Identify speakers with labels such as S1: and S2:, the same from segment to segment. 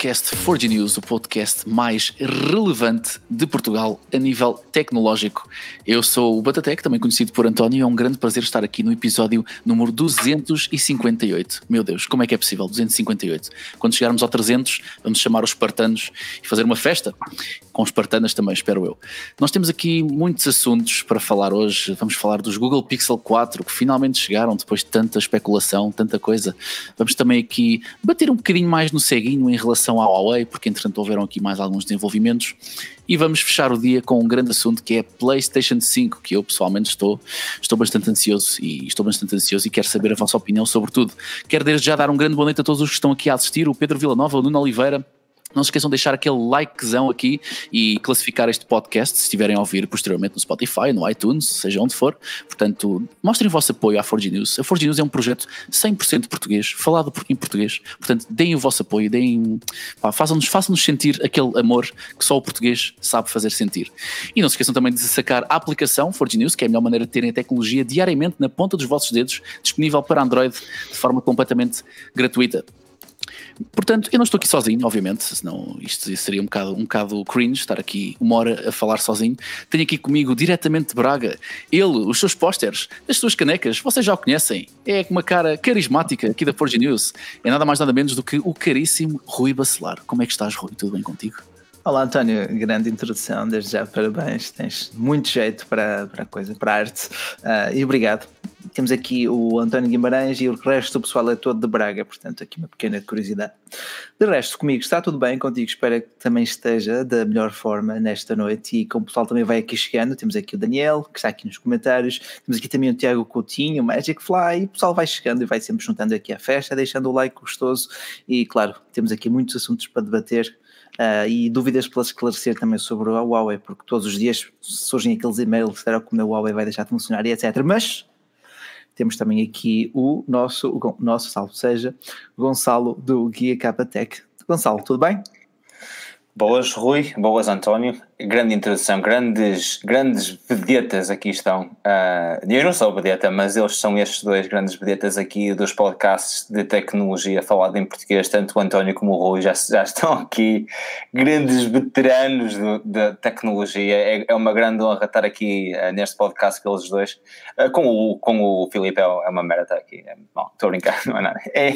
S1: podcast Forge News, o podcast mais relevante de Portugal a nível tecnológico. Eu sou o Batatec, também conhecido por António, e é um grande prazer estar aqui no episódio número 258. Meu Deus, como é que é possível? 258. Quando chegarmos ao 300, vamos chamar os espartanos e fazer uma festa com espartanas também, espero eu. Nós temos aqui muitos assuntos para falar hoje. Vamos falar dos Google Pixel 4 que finalmente chegaram depois de tanta especulação, tanta coisa. Vamos também aqui bater um bocadinho mais no ceguinho em relação à Huawei, porque entretanto houveram aqui mais alguns desenvolvimentos. E vamos fechar o dia com um grande assunto que é PlayStation 5, que eu pessoalmente estou, estou bastante ansioso e estou bastante ansioso e quero saber a vossa opinião sobre tudo. Quero desde já dar um grande boa noite a todos os que estão aqui a assistir, o Pedro Villanova, o Nuno Oliveira, não se esqueçam de deixar aquele likezão aqui e classificar este podcast se estiverem a ouvir posteriormente no Spotify, no iTunes, seja onde for. Portanto, mostrem o vosso apoio à Forge News. A Forge News é um projeto 100% português, falado em português. Portanto, deem o vosso apoio, deem, façam-nos façam sentir aquele amor que só o português sabe fazer sentir. E não se esqueçam também de sacar a aplicação Forge News, que é a melhor maneira de terem a tecnologia diariamente na ponta dos vossos dedos, disponível para Android de forma completamente gratuita. Portanto, eu não estou aqui sozinho, obviamente, senão isto seria um bocado, um bocado cringe estar aqui uma hora a falar sozinho. Tenho aqui comigo, diretamente de Braga, ele, os seus pósteres, as suas canecas, vocês já o conhecem. É uma cara carismática aqui da Forge News. É nada mais nada menos do que o caríssimo Rui Bacelar. Como é que estás, Rui? Tudo bem contigo?
S2: Olá António, grande introdução, desde já parabéns, tens muito jeito para, para a coisa, para a arte. Uh, e obrigado. Temos aqui o António Guimarães e o resto do pessoal é todo de Braga, portanto aqui uma pequena curiosidade. De resto, comigo está tudo bem, contigo espero que também esteja da melhor forma nesta noite. E como o pessoal também vai aqui chegando, temos aqui o Daniel, que está aqui nos comentários, temos aqui também o Tiago Coutinho, o Magic Fly, e o pessoal vai chegando e vai sempre juntando aqui à festa, deixando o like gostoso. E claro, temos aqui muitos assuntos para debater Uh, e dúvidas para esclarecer também sobre a Huawei, porque todos os dias surgem aqueles e-mails, será que a Huawei vai deixar de funcionar e etc. Mas temos também aqui o nosso, o nosso salvo seja, Gonçalo do Guia Capatec. Gonçalo, tudo bem?
S3: Boas, Rui. Boas, António. Grande introdução. Grandes, grandes vedetas aqui estão. Uh, eu não sou vedeta, mas eles são estes dois grandes vedetas aqui dos podcasts de tecnologia falado em português. Tanto o António como o Rui já, já estão aqui. Grandes veteranos da tecnologia. É, é, uma grande honra estar aqui uh, neste podcast com eles dois. Uh, com, o, com o Filipe é, é uma merda estar aqui. É, bom, estou a brincar, não é nada. É,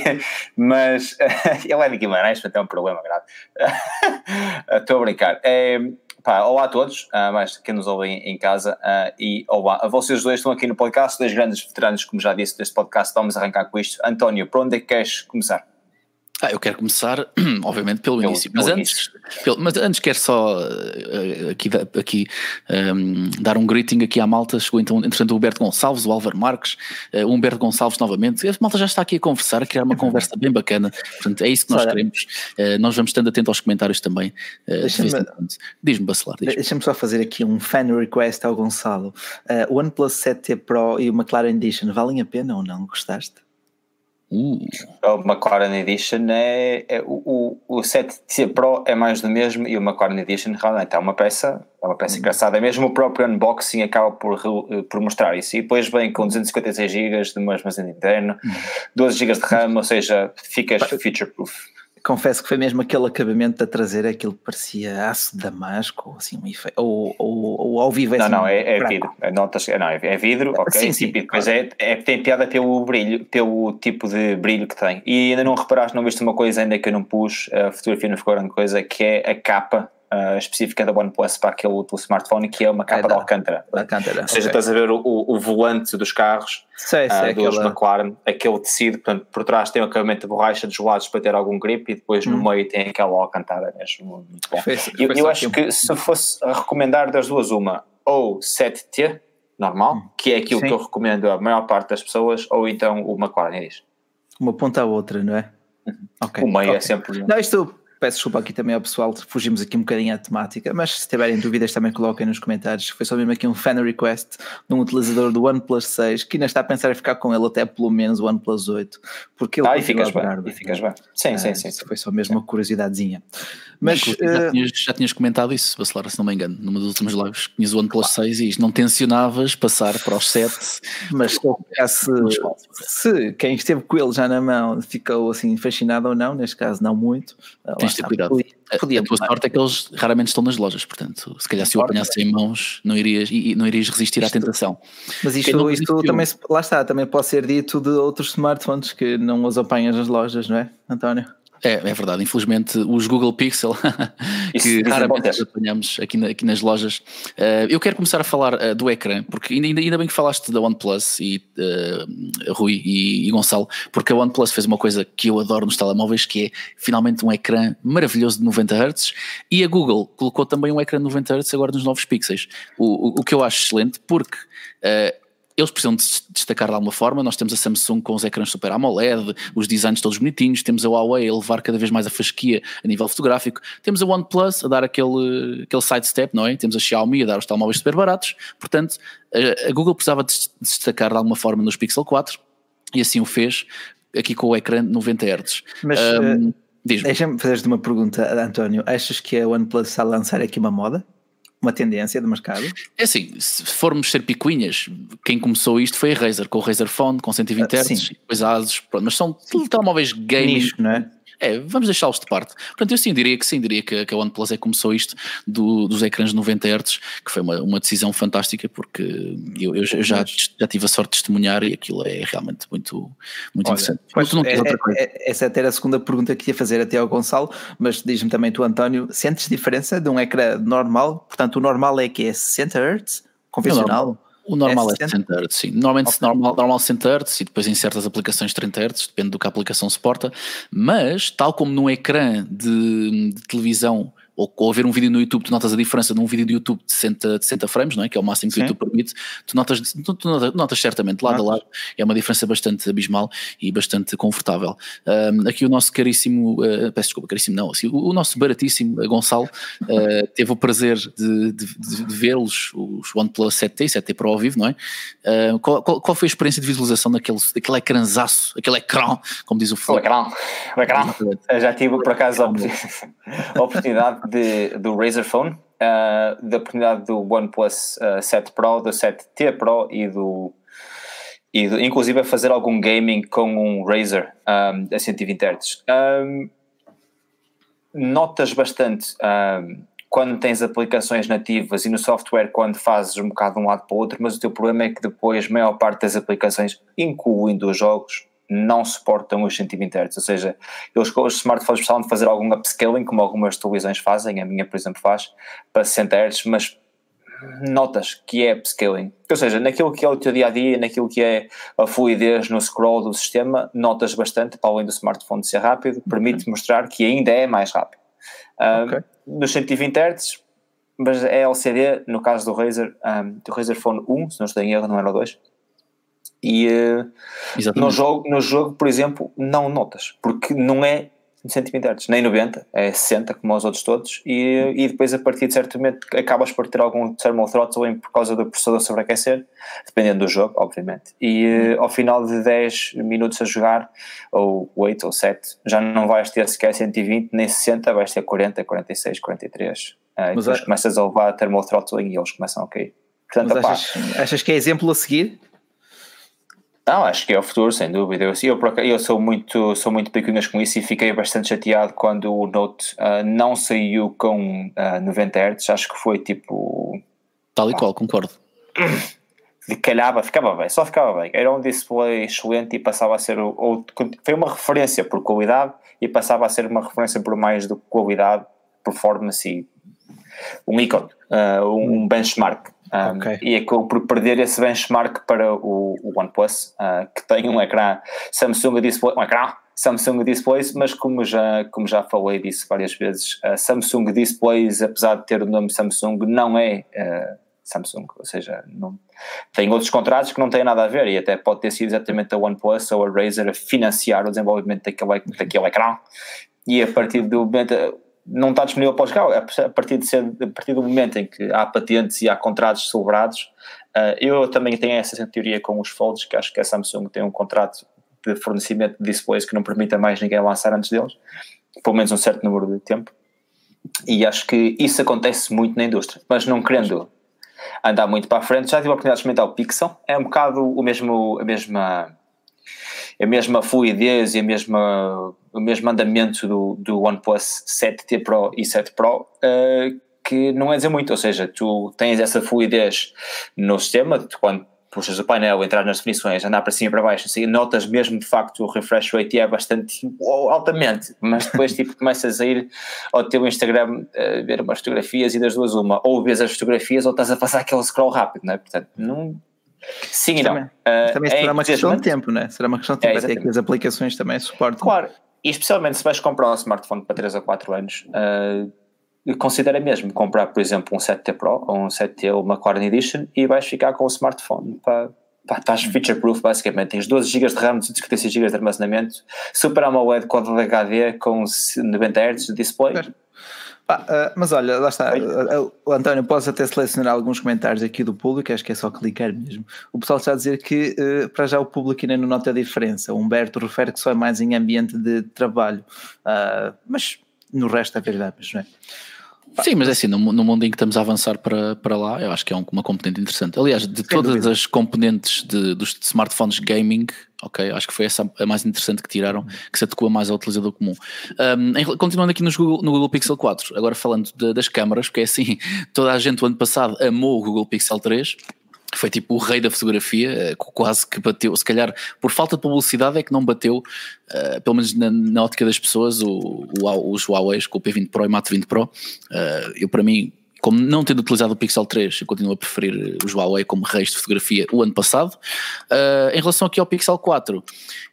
S3: mas ele é de Guimarães, portanto é um problema grave. Estou a brincar. É, pá, olá a todos, uh, mais quem nos ouve em, casa, uh, e olá a vocês dois estão aqui no podcast, dois grandes veteranos, como já disse, deste podcast. Vamos arrancar com isto. António, por onde é que queres começar?
S1: Ah, eu quero começar, obviamente, pelo, pelo início, mas, pelo antes, pelo, mas antes quero só uh, aqui, aqui um, ehm, dar um greeting aqui à malta. Chegou então, entretanto, o Humberto Gonçalves, o Álvaro Marques, uh, o Humberto Gonçalves novamente. A malta já está aqui a conversar, a criar uma conversa bem bacana. Portanto, é isso que nós Olha, queremos. Uh, nós vamos estando atentos aos comentários também. Diz-me, Bacelar.
S2: Diz Deixa-me só fazer aqui um fan request ao Gonçalo. o OnePlus 7T Pro e o McLaren Edition valem a pena ou não? Gostaste?
S3: Uh. O McLaren Edition é, é o, o, o 7 Pro é mais do mesmo e o McLaren Edition realmente é uma peça, é uma peça uhum. engraçada. Mesmo o próprio unboxing acaba por, por mostrar isso. E depois vem com 256 GB de armazém interno, uhum. 12 GB de RAM, ou seja, ficas future proof
S2: confesso que foi mesmo aquele acabamento da traseira, aquilo que parecia aço de damasco, assim, um efeito, ou, ou, ou ao vivo é
S3: Não, assim, não, é, é vidro, é, notas, não, é, é vidro, ok, sim, sim, tipo, mas é, é, tem piada pelo brilho, pelo tipo de brilho que tem. E ainda não reparaste, não viste uma coisa ainda que eu não pus, a fotografia não ficou grande coisa, que é a capa uh, específica da OnePlus para aquele do smartphone, que é uma capa é de Alcântara.
S2: Alcântara.
S3: Ou seja, okay. estás a ver o, o, volante dos carros
S2: sei, sei,
S3: uh, dos aquela... McLaren, aquele tecido, portanto, por trás tem um acabamento de borracha dos lados para ter algum grip e depois hum. no meio tem aquela Alcântara mesmo. Muito bom. Foi, foi eu, eu acho que se fosse a recomendar das duas uma, ou 7T, normal, hum. que é aquilo Sim. que eu recomendo à maior parte das pessoas, ou então o McLaren diz.
S2: Uma ponta à outra, não é?
S3: Uhum. Okay. O meio é okay. é sempre.
S2: Não, isto peço desculpa aqui também ao pessoal, fugimos aqui um bocadinho à temática, mas se tiverem dúvidas também coloquem nos comentários. Foi só mesmo aqui um fan request de um utilizador do OnePlus 6 que ainda está a pensar em ficar com ele até pelo menos o OnePlus 8, porque ele
S3: ah, e ficas bem, bem, e ficas bem. Sim, ah, sim, sim,
S2: sim. Foi só mesmo sim. uma curiosidadezinha.
S1: Mas, uh, já, eh, tinhas, já, tinhas, comentado isso, Bacelar, se não me engano, numa das últimas lives, tinhas o OnePlus 6 e não tensionavas passar para os 7.
S2: Mas se, se quem esteve com ele já na mão ficou assim fascinado ou não, neste caso não muito.
S1: De ter cuidado. Podia, podia a, a tua sorte é que eles raramente estão nas lojas, portanto, se calhar se o apanhasse em mãos, não irias, não irias resistir isto, à tentação.
S2: Mas isto, isto também, lá está, também pode ser dito de outros smartphones que não os apanhas nas lojas, não é, António?
S1: É, é verdade, infelizmente os Google Pixel que raramente apanhamos aqui, na, aqui nas lojas. Uh, eu quero começar a falar uh, do ecrã, porque ainda, ainda bem que falaste da OnePlus e uh, Rui e, e, Gonçalo, porque a OnePlus fez uma coisa que eu adoro nos telemóveis, que é finalmente um ecrã maravilhoso de 90 Hz e a Google colocou também um ecrã de 90 Hz agora nos novos Pixels, o, o, o que eu acho excelente, porque eles precisam de se destacar de alguma forma. Nós temos a Samsung com os ecrãs super AMOLED, os designs todos bonitinhos, temos a Huawei a levar cada vez mais a fasquia a nível fotográfico, temos a OnePlus a dar aquele, aquele sidestep, não é? Temos a Xiaomi a dar os telemóveis super baratos. Portanto, a, a Google precisava de se destacar de alguma forma nos Pixel 4 e assim o fez aqui com o ecrã 90 Hz.
S2: Mas um, uh, deixa-me fazer-te uma pergunta, António. Achas que a OnePlus está a lançar aqui uma moda? Uma tendência de mercado?
S1: É assim, se formos ser picuinhas, quem começou isto foi a Razer, com o Razer Phone, com 120 Hz, depois a Asus, pronto, mas são telemóveis gaming. Nicho, não é? É, vamos deixá-los de parte. Portanto, eu sim diria que sim, diria que, que a OnePlus é que começou isto do, dos ecrãs 90 Hz, que foi uma, uma decisão fantástica, porque eu, eu, já, já tive a sorte de testemunhar e aquilo é realmente muito, muito Olha, interessante.
S2: Pois, não é, é, essa até era a segunda pergunta que ia fazer até ao Gonçalo, mas diz-me também tu, António, sentes diferença de um ecrã normal? Portanto, o normal é que é 60 Hz, convencional?
S1: O normal é 60 Hz, sim. Normalmente okay. normal, normal 60 Hz e depois em certas aplicações 30 Hz, depende do que a aplicação suporta, mas tal como num ecrã de, de televisão ou, ou ver um vídeo no YouTube, tu notas a diferença de um vídeo do YouTube de 60, de 60 frames, não é? que é o máximo que o YouTube permite, tu notas, tu, tu notas, notas, certamente lado a lado, é uma diferença bastante abismal e bastante confortável. Um, aqui o nosso caríssimo, uh, peço desculpa, caríssimo não, assim, o, o, nosso baratíssimo uh, Gonçalo uh, teve o prazer de, de, de, de vê-los, os OnePlus 7T e 7T Pro ao vivo, não é? Uh, qual, qual, qual, foi a experiência de visualização daquele, daquele ecrãzaço, aquele ecrã, como diz o
S3: Flip? O ecrã, o ecrã. Eu já tive por acaso a oportunidade de, do Razer Phone, uh, da oportunidade do OnePlus uh, 7 Pro, do 7T Pro e do, e do, inclusive a fazer algum gaming com um Razer um, a 120 Hz. Um, notas bastante um, quando tens aplicações nativas e no software quando fazes um bocado de um lado para o outro, mas o teu problema é que depois a maior parte das aplicações, incluindo os jogos, não suportam os 120 Hz, ou seja, eles com os smartphones precisavam de fazer algum upscaling, como algumas televisões fazem, a minha por exemplo faz, para 60 Hz, mas notas que é upscaling, ou seja, naquilo que é o teu dia-a-dia, naquilo que é a fluidez no scroll do sistema, notas bastante, para além do smartphone ser rápido, permite okay. mostrar que ainda é mais rápido. Um, okay. Nos 120 Hz, mas é LCD, no caso do Razer, um, do Razer Phone 1, se não estou em erro, não era o 2, e uh, no, jogo, no jogo, por exemplo, não notas, porque não é 120 Hz, nem 90, é 60 como os outros todos, e, e depois a partir de certo momento acabas por ter algum thermal throttling por causa do processador sobreaquecer, dependendo do jogo, obviamente. E uh, ao final de 10 minutos a jogar, ou 8 ou 7, já não vais ter sequer 120 nem 60, vais ter 40, 46, 43. Uh, e depois é... começas a levar thermal throttling e eles começam a cair.
S2: Portanto, achas, achas que é exemplo a seguir?
S3: Não, acho que é o futuro, sem dúvida. Eu, eu, sou muito, sou muito picuinhas com isso e fiquei bastante chateado quando o Note uh, não saiu com uh, 90 Hz. Acho que foi tipo.
S1: Tal e qual, concordo.
S3: Calhava, ficava bem, só ficava bem. Era um display excelente e passava a ser. Ou, foi uma referência por qualidade e passava a ser uma referência por mais do que qualidade, performance e um ícone, uh, um benchmark. Um, okay. E acabou por perder esse benchmark para o, o OnePlus, uh, que tem um ecrã Samsung Display, um ecrã Samsung Displays, mas como já, como já falei disso várias vezes, a Samsung Displays, apesar de ter o nome Samsung, não é uh, Samsung, ou seja, não, tem outros contratos que não têm nada a ver e até pode ter sido exatamente a OnePlus ou a Razer a financiar o desenvolvimento daquele, daquele ecrã e a partir do momento não está disponível para os carros, a partir, de ser, a partir do momento em que há patentes e há contratos celebrados, uh, eu também tenho essa teoria com os folds, que acho que a Samsung tem um contrato de fornecimento de displays que não permita mais ninguém lançar antes deles, pelo menos um certo número de tempo, e acho que isso acontece muito na indústria, mas não querendo andar muito para a frente, já tive a oportunidade de experimentar o Pixel, é um bocado o mesmo, a mesma a mesma fluidez e a mesma, o mesmo andamento do, do OnePlus 7T Pro e 7 Pro, uh, que não é dizer muito, ou seja, tu tens essa fluidez no sistema, quando puxas o painel, entrar nas definições, andar para cima e para baixo, assim, notas mesmo de facto o refresh rate é bastante altamente, mas depois tipo começas a ir ao teu Instagram a ver umas fotografias e das duas uma, ou vês as fotografias ou estás a passar aquele scroll rápido, não é? Portanto, não... Sim não.
S2: Também, uh, também será é uma questão de tempo, não é? Será uma questão de tempo, é, até que as aplicações também suportam.
S3: Claro, e especialmente se vais comprar um smartphone para 3 ou 4 anos, uh, considera mesmo comprar, por exemplo, um 7T Pro ou um 7T ou uma Core Edition e vais ficar com o smartphone para, pá, estás feature proof basicamente, tens 12 GB de RAM, 256 GB de armazenamento, Super AMOLED Quad HD com 90 Hz de display.
S2: Ah, uh, mas olha, lá está. Uh, uh, António, posso até selecionar alguns comentários aqui do público, acho que é só clicar mesmo. O pessoal está a dizer que para já o público ainda não nota a diferença. O Humberto refere que só é mais em ambiente de trabalho, mas no resto é verdade, mas não é?
S1: Sim, mas é assim, no, no, mundo em que estamos a avançar para, para lá, eu acho que é uma componente interessante. Aliás, de Sem todas dúvida. as componentes de, dos smartphones gaming, ok, acho que foi essa a mais interessante que tiraram, que se adequa mais ao utilizador comum. Um, em, continuando aqui Google, no Google Pixel 4, agora falando de, das câmaras, porque é assim, toda a gente o ano passado amou o Google Pixel 3, foi tipo o rei da fotografia, eh, quase que bateu, se calhar por falta de publicidade é que não bateu, uh, pelo menos na, na, ótica das pessoas, o, o, os Huawei com o P20 Pro e Mate 20 Pro. Uh, eu, para mim, como não tendo utilizado o Pixel 3, eu continuo a preferir os Huawei como reis de fotografia o ano passado. Uh, em relação aqui ao Pixel 4,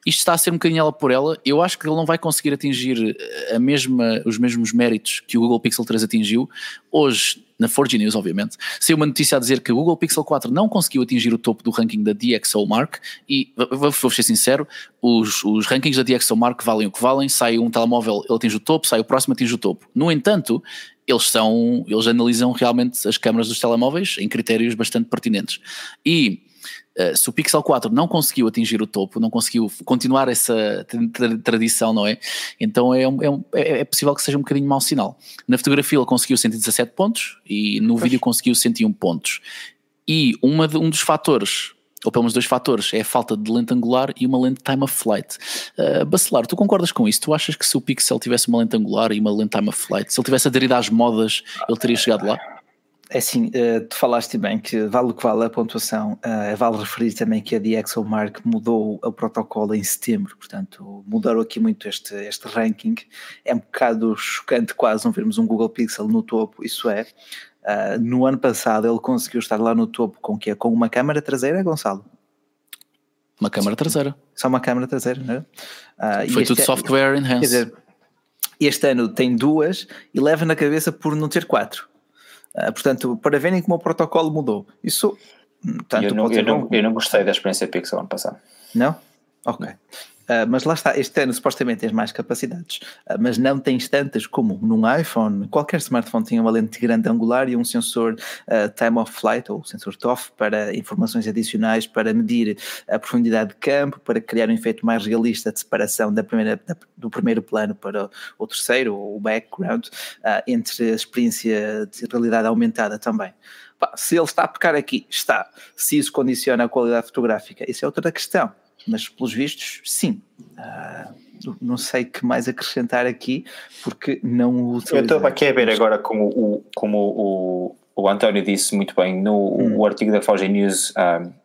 S1: isto está a ser um bocadinho ela por ela. Eu acho que ele não vai conseguir atingir a mesma, os mesmos méritos que o Google Pixel 3 atingiu. Hoje, na 4G News, obviamente, saiu uma notícia a dizer que o Google Pixel 4 não conseguiu atingir o topo do ranking da DxOMark e, vou, vou ser sincero, os, os rankings da DxOMark valem o que valem, sai um telemóvel, ele atinge o topo, sai o próximo, atinge o topo. No entanto, eles são, eles analisam realmente as câmaras dos telemóveis em critérios bastante pertinentes. E uh, se o Pixel 4 não conseguiu atingir o topo, não conseguiu continuar essa tra tradição, não é? Então é, um, é, um, é, é, possível que seja um bocadinho mau sinal. Na fotografia ele conseguiu 117 pontos e no pois. vídeo conseguiu 101 pontos. E uma de, um dos fatores ou pelo menos dois fatores, é a falta de lente angular e uma lente time of flight. Uh, Bacelar, tu concordas com isso? Tu achas que se o Pixel tivesse uma lente angular e uma lente time of flight, se ele tivesse aderido às modas, ele teria chegado lá?
S2: É assim, uh, tu falaste bem que vale o que vale a pontuação, uh, vale referir também que a DxOMark mudou o protocolo em setembro, portanto mudaram aqui muito este, este ranking, é um bocado chocante quase não vermos um Google Pixel no topo, isso é, Uh, no ano passado ele conseguiu estar lá no topo com que Com uma câmara traseira, Gonçalo?
S1: Uma câmara traseira.
S2: Só uma câmara traseira, não é?
S1: Uh, Foi tudo software enhanced. Quer dizer,
S2: este ano tem duas e leva na cabeça por não ter quatro. Uh, portanto, para verem como o protocolo mudou. Isso.
S3: Hum, tanto eu, não, eu, não, eu não gostei da experiência Pixel ano passado.
S2: Não? Ok. Uh, mas lá está, este ano supostamente tens mais capacidades, uh, mas não tens tantas como num iPhone. Qualquer smartphone tinha uma lente grande angular e um sensor uh, time of flight ou sensor TOF para informações adicionais, para medir a profundidade de campo, para criar um efeito mais realista de separação da primeira, da, do primeiro plano para o terceiro, o background, entre a experiência de realidade aumentada também. se ele está a pecar aqui, está. Se isso condiciona a qualidade fotográfica, isso é outra questão mas pelos vistos, sim. Uh, não sei que mais acrescentar aqui, porque não o
S3: Eu estou aqui a ver agora como o, como o, o António disse muito bem, no hum. o artigo da Forge News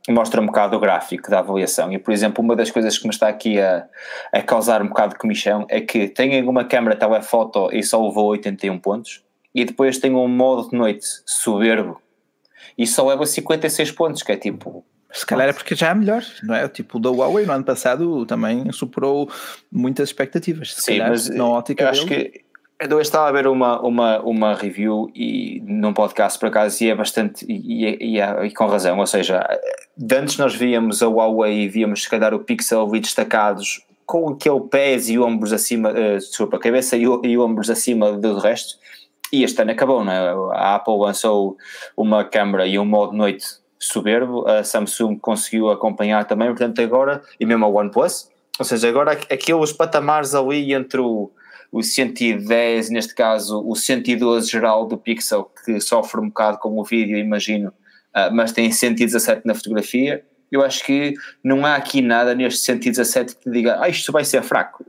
S3: um, mostra um bocado o gráfico da avaliação e, por exemplo, uma das coisas que me está aqui a, a causar um bocado de comichão é que tem uma câmera telefoto e só levou 81 pontos e depois tem um modo de noite soberbo e só leva 56 pontos, que é tipo
S2: se calhar é porque já é melhor, não é? Tipo, o da Huawei no ano passado também superou muitas expectativas. Se
S3: Sim, mas na ótica eu acho dele, que eu estava a ver uma, uma, uma review e num podcast por acaso e é bastante e, e, e, e com razão, ou seja, antes nós víamos a Huawei e víamos se calhar o Pixel e destacados com aquele pés e ombros acima, uh, desculpa, cabeça e, e ombros acima do resto e este ano acabou, não é? A Apple lançou uma câmera e um modo noite soberbo, a Samsung conseguiu acompanhar também, portanto agora, e mesmo a OnePlus, ou seja, agora aqueles patamares ali entre o, o 110, neste caso o 112 geral do Pixel, que sofre um bocado com o vídeo, imagino, uh, mas tem 117 na fotografia, Eu acho que não há aqui nada neste 117 que diga, ah, isto vai ser fraco.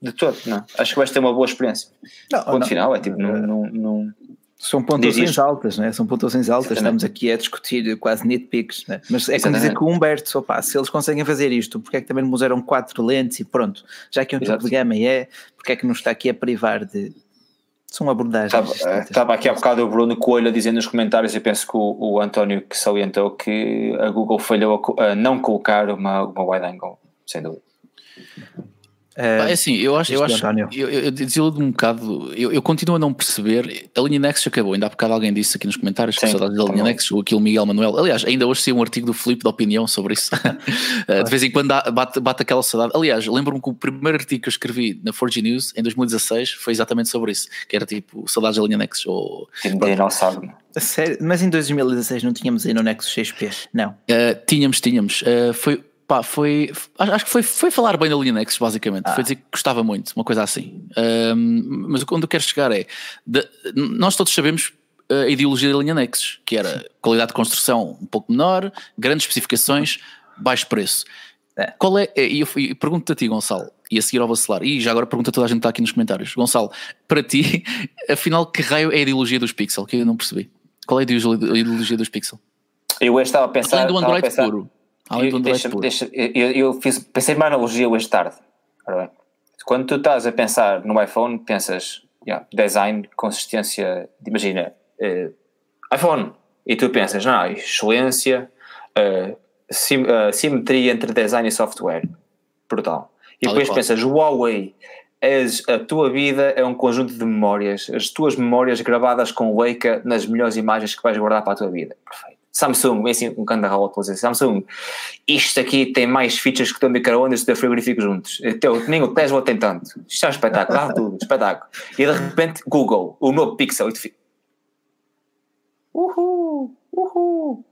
S3: De todo, não. Acho que vais ter uma boa experiência. Não, Ponto não. final, é tipo, não, não, não
S2: são pontuações altas, né? são pontuações altas. Exatamente. Estamos aqui a discutir quase nitpicks, né? mas é como dizer que o Humberto, opa, se eles conseguem fazer isto, porque é que também nos eram quatro lentes e pronto, já que é um tipo de gama é, porque é que nos está aqui a privar de. São abordagens.
S3: Estava, estava aqui há bocado o Bruno Coelho a dizer nos comentários, e penso que o, o António que salientou que a Google falhou a, a não colocar uma, uma wide angle, sem dúvida.
S1: É assim, eu acho, eu acho, eu, eu, desiludo um bocado, eu, eu, continuo a não perceber, a linha Nexus acabou, ainda há bocado alguém disse aqui nos comentários que saudades da linha Nexus, aquilo Miguel Manuel, aliás, ainda hoje saiu um artigo do Filipe de opinião sobre isso, de vez em quando bate, bate aquela saudade, aliás, lembro-me que o primeiro artigo que eu escrevi na 4G News em 2016 foi exatamente sobre isso, que era tipo saudades da linha Nexus, ou...
S2: Sério? Mas em 2016 não tínhamos aí no Nexus 6P, não?
S1: Uh, tínhamos, tínhamos, uh, foi Pá, foi. Acho que foi, foi falar bem da Linux, basicamente. Ah. Foi dizer que gostava muito, uma coisa assim. Um, mas onde eu quero chegar é. De, nós todos sabemos a ideologia da linha Nexus, que era qualidade de construção um pouco menor, grandes especificações, baixo preço. É. Qual é, e eu, eu pergunto-te a ti, Gonçalo, e a seguir ao vacilar, e já agora pergunta a toda a gente que está aqui nos comentários, Gonçalo, para ti, afinal, que raio é a ideologia dos Pixel? Que eu não percebi. Qual é a ideologia dos Pixel?
S3: Eu estava a pensar.
S1: Além do Android pensar, puro.
S3: Além do deixa, deixa, eu, eu fiz, pensei numa analogia hoje tarde. Quando tu estás a pensar no iPhone, pensas yeah, design, consistência, imagina, uh, iPhone, e tu pensas, não, excelência, uh, sim, uh, simetria entre design e software, brutal. E depois pensas, Huawei, és, a tua vida é um conjunto de memórias, as tuas memórias gravadas com Leica nas melhores imagens que vais guardar para a tua vida. Perfeito. Samsung, vem assim um canto da rota, dizer, Samsung, isto aqui tem mais features que o teu micro-ondas e o teu frigorífico juntos. Teu, nem o Tesla tem tanto. Isto é um espetáculo, dá tudo, espetáculo. E de repente, Google, o novo Pixel, e tu fica. Uhul, uhul.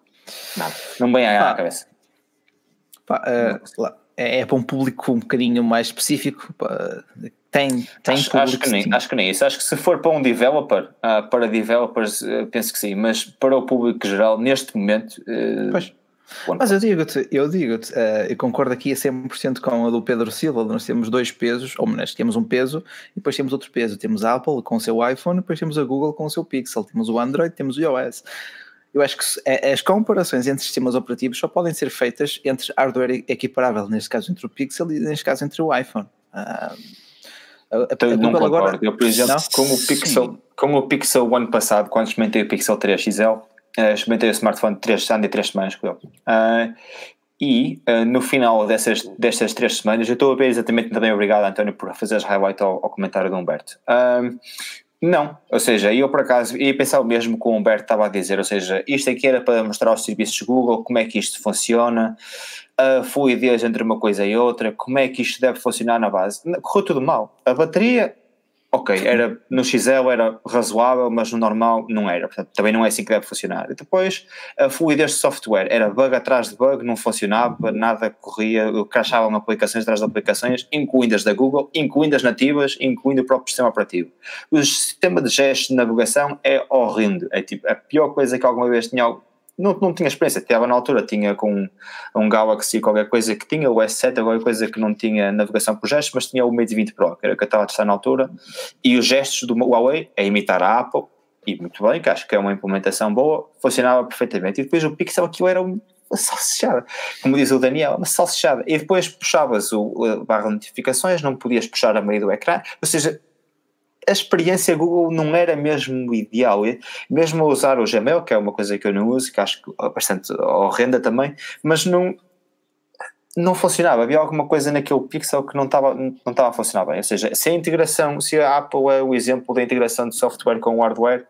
S3: Nada, não vem à, cabeça.
S2: Pá, uh, é, é para um público um bocadinho mais específico, tem, tem
S3: acho, acho, que nem, acho que nem isso. Acho que se for para um developer, uh, para developers, uh, penso que sim, mas para o público geral, neste momento. Uh,
S2: pois. Mas eu digo-te, eu digo-te, eu concordo aqui a 100% com a do Pedro Silva. Nós temos dois pesos, ou nós temos um peso e depois temos outro peso. Temos a Apple com o seu iPhone, depois temos a Google com o seu Pixel, temos o Android, temos o iOS. Eu acho que as comparações entre sistemas operativos só podem ser feitas entre hardware equiparável, neste caso entre o Pixel e neste caso entre o iPhone. Uh,
S3: então, não concordo. Agora... Eu, por exemplo, com o, Pixel, com o Pixel ano passado, quando experimentei o Pixel 3 XL, uh, experimentei o smartphone 3, andei 3 semanas com ele. Uh, e uh, no final dessas, destas três semanas, eu estou a ver exatamente também obrigado, António, por fazeres highlight ao, ao comentário do Humberto. Uh, não, ou seja, eu por acaso ia pensar o mesmo que o Humberto estava a dizer, ou seja, isto aqui era para mostrar os serviços Google, como é que isto funciona, a fluidez entre uma coisa e outra, como é que isto deve funcionar na base. Correu tudo mal. A bateria, ok, era, no XL era razoável, mas no normal não era. Portanto, também não é assim que deve funcionar. E depois, a fluidez de software era bug atrás de bug, não funcionava, nada corria, crachavam aplicações atrás de aplicações, incluindo as da Google, incluindo as nativas, incluindo o próprio sistema operativo. O sistema de gestos de navegação é horrendo. É tipo a pior coisa que alguma vez tinha não, não tinha experiência, estava na altura, tinha com um Galaxy qualquer coisa que tinha, o S7, qualquer coisa que não tinha navegação por gestos, mas tinha o Mate 20 Pro, que era o que eu estava a testar na altura, e os gestos do Huawei é imitar a Apple, e muito bem, que acho que é uma implementação boa, funcionava perfeitamente, e depois o Pixel aquilo era uma salsichada, como diz o Daniel, uma salsichada, e depois puxavas o barra de notificações, não podias puxar a meio do ecrã, ou seja, a experiência Google não era mesmo ideal. Mesmo a usar o Gmail, que é uma coisa que eu não uso, que acho bastante horrenda também, mas não, não funcionava. Havia alguma coisa naquele pixel que não estava não estava a funcionar bem. Ou seja, se a integração, se a Apple é o exemplo da integração de software com hardware,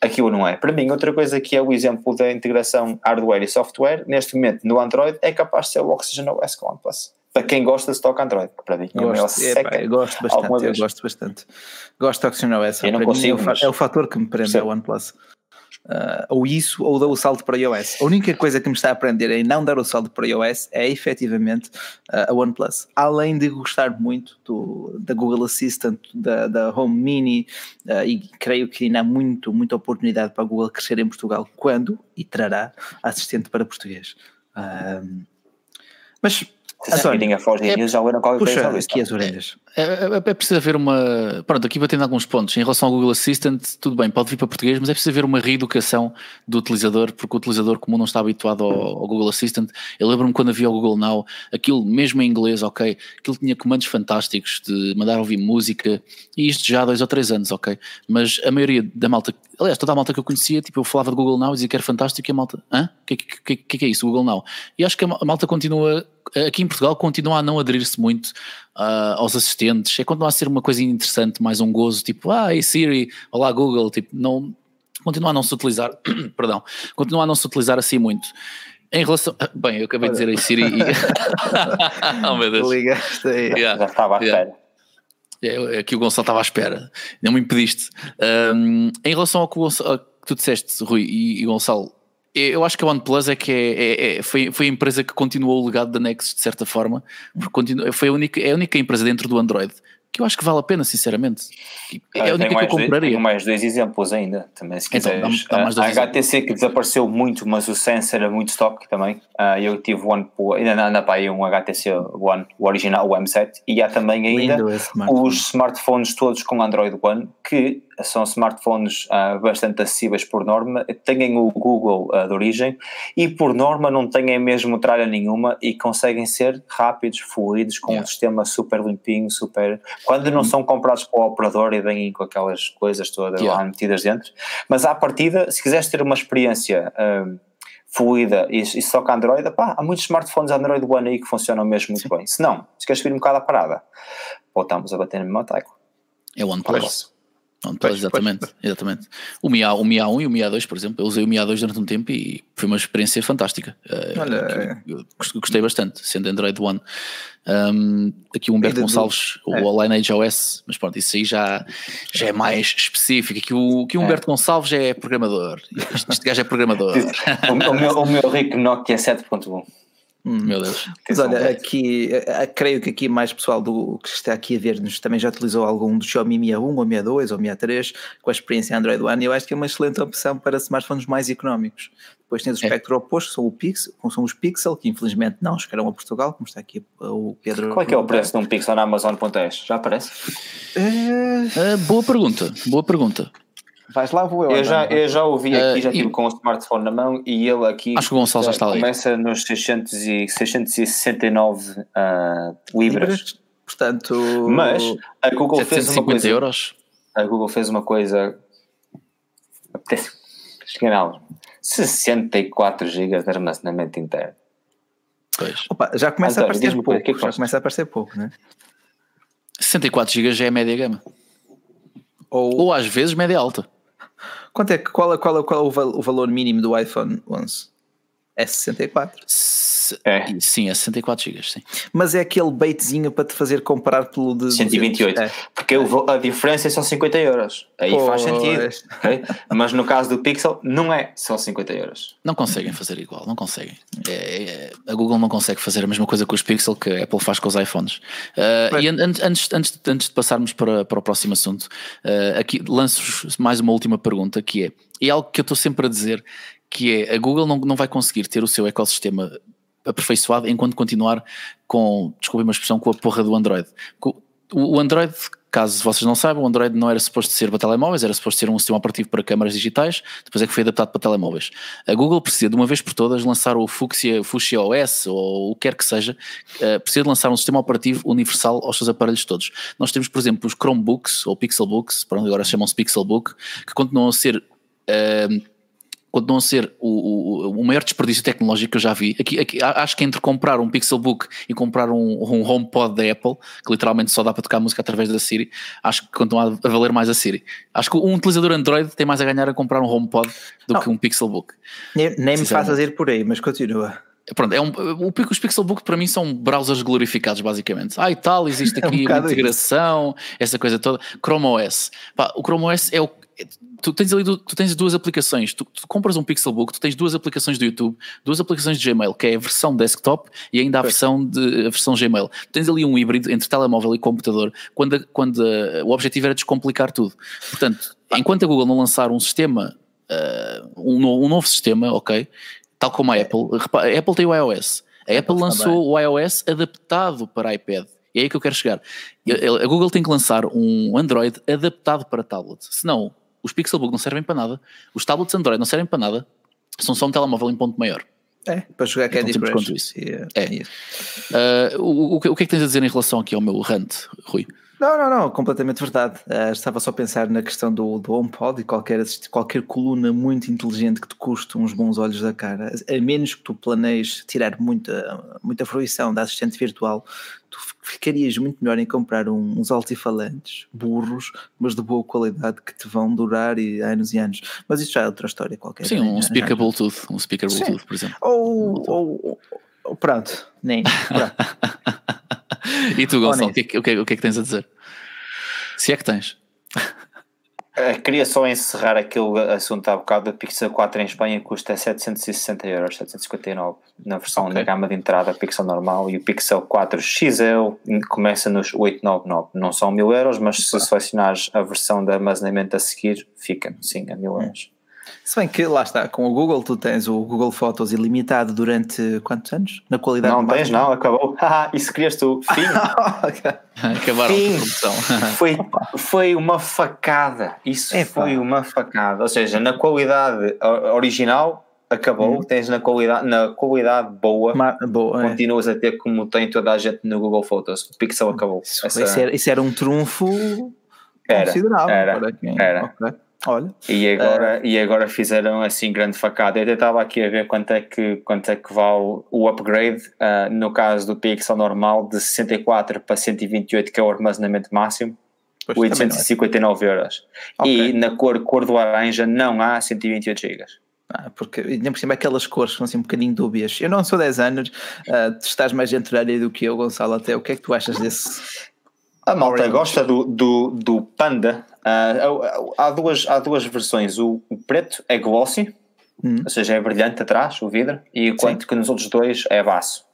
S3: aquilo não é. Para mim, outra coisa que é o exemplo da integração hardware e software, neste momento no Android, é capaz de ser o Oxygen OS com OnePlus para quem gosta de stock Android, para mim
S2: é gosto, é, pá, eu gosto bastante, eu gosto bastante. Gosto de Oxygen OS,
S3: eu não consigo,
S2: mim, é, o, é o fator que me prende a OnePlus. Uh, ou isso, ou dar o salto para iOS. A única coisa que me está a aprender em não dar o salto para iOS é efetivamente uh, a OnePlus. Além de gostar muito do, da Google Assistant, da, da Home Mini, uh, e creio que ainda há muito, muita oportunidade para a Google crescer em Portugal quando e trará assistente para português. Mas
S3: Se seguirem a Forge
S1: é-
S3: News já leram qualquer
S2: puxa
S3: coisa sobre
S2: aqui as
S3: isso.
S2: orelhas.
S1: É, é- é preciso haver uma. Pronto, aqui batendo alguns pontos. Em relação ao Google Assistant, tudo bem, pode vir para português, mas é preciso haver uma reeducação do utilizador, porque o utilizador comum não está habituado ao, ao Google Assistant. Eu lembro-me quando havia o Google Now, aquilo mesmo em inglês, ok, aquilo tinha comandos fantásticos de mandar ouvir música, e isto já há dois ou três anos, ok. Mas a maioria da malta, aliás, toda a malta que eu conhecia, tipo, eu falava de Google Now e dizia que era fantástico, e a malta, hã? O que, que, que, que é isso, Google Now? E acho que a malta continua, aqui em Portugal, continua a não aderir-se muito ah, aos assistentes, é continua a ser uma coisa interessante, mais um gozo, tipo, ah, hey Siri, olá Google, tipo, não, continua a não se utilizar, perdão, continua a não se utilizar assim muito. Em relação, ah, bem, eu acabei de dizer hey Siri e... oh meu Deus.
S2: Ligaste aí.
S1: Yeah.
S3: Já estava à
S1: Yeah.
S3: espera.
S1: É, eu- Aqui o Gonçalo estava à espera, não me impediste. Ahm, em relação ao que, o Gonçalo- ao que tu disseste, Rui e, e Gonçalo, eu acho que a OnePlus é que é, é- é- foi, foi a empresa que continuou o legado da Nexus de certa forma, porque continua, foi a única, é a única empresa dentro do Android que eu acho que vale a pena, sinceramente. É a
S3: Ah,
S1: única que eu
S3: mais dois-
S1: compraria.
S3: tenho mais dois exemplos ainda, também se
S1: Então,
S3: quiseres.
S1: dá dois
S3: a HTC que desapareceu muito, mas o Sense era muito stock também. Ah, eu tive one, ainda anda para aí um HTC One, o original, o M7, e há também ainda
S2: Lindo esse smartphone.
S3: os smartphones todos com Android One, que são smartphones ah, bastante acessíveis por norma, têm o Google ah, de origem e por norma não têm mesmo tralha nenhuma e conseguem ser rápidos, fluidos, com
S1: Yeah.
S3: um sistema super limpinho, super. Quando não são comprados para o operador e vêm com aquelas coisas todas
S1: Yeah.
S3: lá metidas dentro, mas à partida, se quiseres ter uma experiência. ah, fluida e, e só com Android, pá, há muitos smartphones Android One aí que funcionam mesmo muito bem. Se não, se queres subir um bocado a parada, voltamos a bater no mesmo taco.
S1: É o OnePlus.
S2: Pois,
S1: exatamente, exatamente. O Mi, A, o Mi A1 e o Mi A2, por exemplo, eu usei o Mi A2 durante um tempo e foi uma experiência fantástica. Eh,
S2: Olha,
S1: eu gost- gostei bastante, sendo Android One. Um, aqui o Humberto
S2: Ainda do-
S1: Gonçalves, o
S2: é.
S1: Lineage OS, mas pronto, isso aí já, já é mais específico. Aqui o, aqui o Humberto Gonçalves é programador. Este, este gajo é programador.
S3: o, o meu, o meu rico Nokia 7.1.
S1: Meu Deus.
S2: Mas olha, aqui, eh, creio que aqui mais pessoal do que está aqui a ver-nos também já utilizou algum do Xiaomi Mi A1 ou Mi A2 ou Mi A3 com a experiência Android One e eu acho que é uma excelente opção para smartphones mais económicos. Depois tens o
S1: É.
S2: espectro oposto, são, o Pixel, são os Pixel, que infelizmente não chegaram a Portugal, como está aqui o Pedro.
S3: Qual é que é o preço de um Pixel na Amazon.es? Já aparece?
S2: Eh,
S1: Ah, boa pergunta, boa pergunta.
S2: Vais lá, vou eu.
S3: Eu já, eu já ouvi aqui, já
S1: e-
S3: estive com o smartphone na mão e ele aqui
S1: Acho que o Gonçalo já está ali.
S3: começa nos 600 e, 669 ah, libras.
S2: Portanto,
S3: Mas a Google fez uma
S1: 750
S3: coisa.
S1: euros.
S3: A Google fez uma coisa. Apetece. Esganal. 64 GB de armazenamento interno.
S1: Pois.
S2: opa, já começa
S3: António,
S2: a
S3: coisa,
S2: pouco.
S3: que é que
S2: já começa a aparecer pouco, né?
S1: 64 GB já é média gama.
S2: Ou,
S1: Ou às vezes média alta.
S2: Quanto é, qual, qual, qual é o valor mínimo do iPhone 11? É 64.
S3: É.
S1: Sim, é 64 GB, sim.
S2: Mas é aquele baitzinho para te fazer comparar pelo de
S3: 128.
S2: 200. É.
S3: Porque vo- a diferença é só 50 euros. Aí faz
S2: Pois.
S3: sentido. ok? Mas no caso do Pixel, não é só 50 euros.
S1: Não conseguem fazer igual, não conseguem. É- é- a Google não consegue fazer a mesma coisa com os Pixel que a Apple faz com os iPhones. Uh, e an- antes, antes, antes, de passarmos para, para o próximo assunto, uh, aqui lanço-vos mais uma última pergunta que é, é algo que eu estou sempre a dizer, que é a Google não, não vai conseguir ter o seu ecossistema aperfeiçoado enquanto continuar com, desculpem uma expressão, com a porra do Android. O, Android, caso vocês não saibam, o Android não era suposto ser para telemóveis, era suposto ser um sistema operativo para câmaras digitais, depois é que foi adaptado para telemóveis. A Google precisa de uma vez por todas lançar o Fuchsia, Fuchsia OS ou o que quer que seja, eh, precisa de lançar um sistema operativo universal aos seus aparelhos todos. Nós temos, por exemplo, os Chromebooks ou Pixelbooks, pronto, agora chamam-se Pixelbook, que continuam a ser eh, continuam a ser o, o, o maior desperdício tecnológico que eu já vi. Aqui, aqui, acho que entre comprar um Pixelbook e comprar um, um HomePod da Apple, que literalmente só dá para tocar música através da Siri, acho que continua a valer mais a Siri. Acho que um utilizador Android tem mais a ganhar a comprar um HomePod do
S2: Não.
S1: que um Pixelbook.
S2: Nem, nem me faças ir por aí, mas continua.
S1: Pronto, é um, o, os Pixelbook para mim são browsers glorificados, basicamente. Ah, e tal, existe
S2: É um
S1: aqui uma
S2: bocado isso.
S1: integração, essa coisa toda. Chrome OS. Pá, o Chrome OS é o. é- Tu tens ali tu tens duas aplicações. Tu, tu compras um Pixelbook, tu tens duas aplicações do YouTube, duas aplicações de Gmail, que é a versão desktop e ainda a versão, de, a versão Gmail. Tu tens ali um híbrido entre telemóvel e computador, quando, quando a- o objetivo era descomplicar tudo. Portanto, enquanto a Google não lançar um sistema, ah, um, um novo sistema, ok, tal como a Apple, repa- a Apple tem o iOS. A Apple lançou o iOS adaptado para iPad. E é aí que eu quero chegar. A Google tem que lançar um Android adaptado para tablet. Senão, os Pixelbook não servem para nada, os tablets Android não servem para nada, são só um telemóvel em ponto maior.
S2: É, para jogar Candy
S1: Então,
S2: Crush.
S1: isso.
S2: Yeah,
S1: É.
S2: yeah.
S1: Uh, o, o que- o que é que tens a dizer em relação aqui ao meu rant, Rui?
S2: Não, não, não, completamente verdade. Ah, estava só a pensar na questão do, do HomePod e qualquer, qualquer coluna muito inteligente que te custe uns bons olhos da cara, a menos que tu planejes tirar muita, muita fruição da assistente virtual, tu ficarias muito melhor em comprar um- uns altifalantes burros, mas de boa qualidade que te vão durar e anos e anos. Mas isso já é outra história qualquer.
S1: Sim,
S2: né?
S1: um speaker Bluetooth, um speaker
S2: Sim.
S1: Bluetooth, por exemplo.
S2: Ou, ou, ou- pronto, nem. pronto.
S1: E tu, Gonçalo, o que, é o, que é, o que é que tens a dizer? Se é que tens.
S3: Eh, queria só encerrar aquele assunto há bocado. O Pixel 4 em Espanha custa 760 euros, 759 na versão
S1: Ok.
S3: da gama de entrada Pixel normal e o Pixel 4 XL começa nos 899. Não são 1000 euros, mas se selecionares a versão de armazenamento a seguir, fica sim a 1000 euros.
S2: Se bem que lá está, com o Google tu tens o Google Fotos ilimitado durante quantos anos? Na qualidade
S3: Não tens, não, acabou. Isso querias tu. Fim.
S1: Acabaram
S3: Sim.
S1: a promoção.
S3: foi, foi uma facada. Isso
S2: Epá.
S3: foi uma facada. Ou seja, na qualidade original acabou, tens na qualidade, na qualidade boa,
S2: Ma- boa, é.
S3: continuas a ter como tem toda a gente no Google Photos. O Pixel acabou.
S2: Isso,
S3: Essa-
S2: isso era, isso era um trunfo
S3: Era,
S2: considerável.
S3: era,
S2: para quem-
S3: era.
S2: ok. Olha,
S3: E agora, e agora fizeram assim grande facada. Eu até estava aqui a ver quanto é que, quanto é que vale o upgrade, ah, no caso do Pixel normal, de 64 para 128, que é o armazenamento máximo,
S2: pois também não é.
S3: 859 euros.
S2: Ok.
S3: E na cor, cor do laranja não há 128 GB.
S2: Ah, porque ainda por cima aquelas cores são assim um bocadinho dúbias. Eu não sou 10 anos, ah, tu estás mais dentro da área do que eu, Gonçalo. Até o que é que tu achas desse?
S3: A malta
S2: Orange.
S3: gosta do, do, do Panda. Ah, há, duas, há duas versões. O, o preto é glossy,
S2: Hum.
S3: ou seja, é brilhante atrás, o vidro, e enquanto que nos outros dois é baço.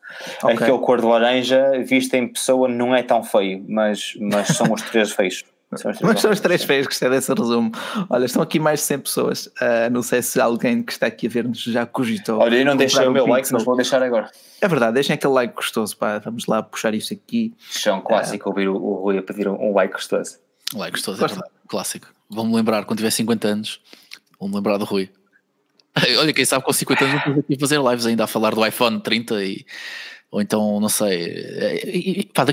S2: Ok.
S3: Aquele cor de laranja, visto em pessoa, não é tão feio, mas, mas são os três feios. São os três
S2: Mas são os
S3: feios.
S2: três feios, gostei desse resumo. Olha, estão aqui mais de 100 pessoas. Ah, não sei se alguém que está aqui a ver-nos já cogitou.
S3: Olha, eu não deixei o
S2: um
S3: meu like,
S2: Pixel.
S3: mas vou deixar agora.
S2: É verdade, deixem aquele like gostoso, pá. Vamos lá puxar isto aqui.
S3: É um clássico ouvir o, o Rui a pedir um, um like gostoso.
S1: Lá gostoso, é verdade. Clássico. Vão-me lembrar, quando tiver 50 anos, vão-me lembrar do Rui. Olha, quem sabe com 50 anos não estou aqui a fazer lives ainda a falar do iPhone 30 e. Ou então, não sei. e- e- pá,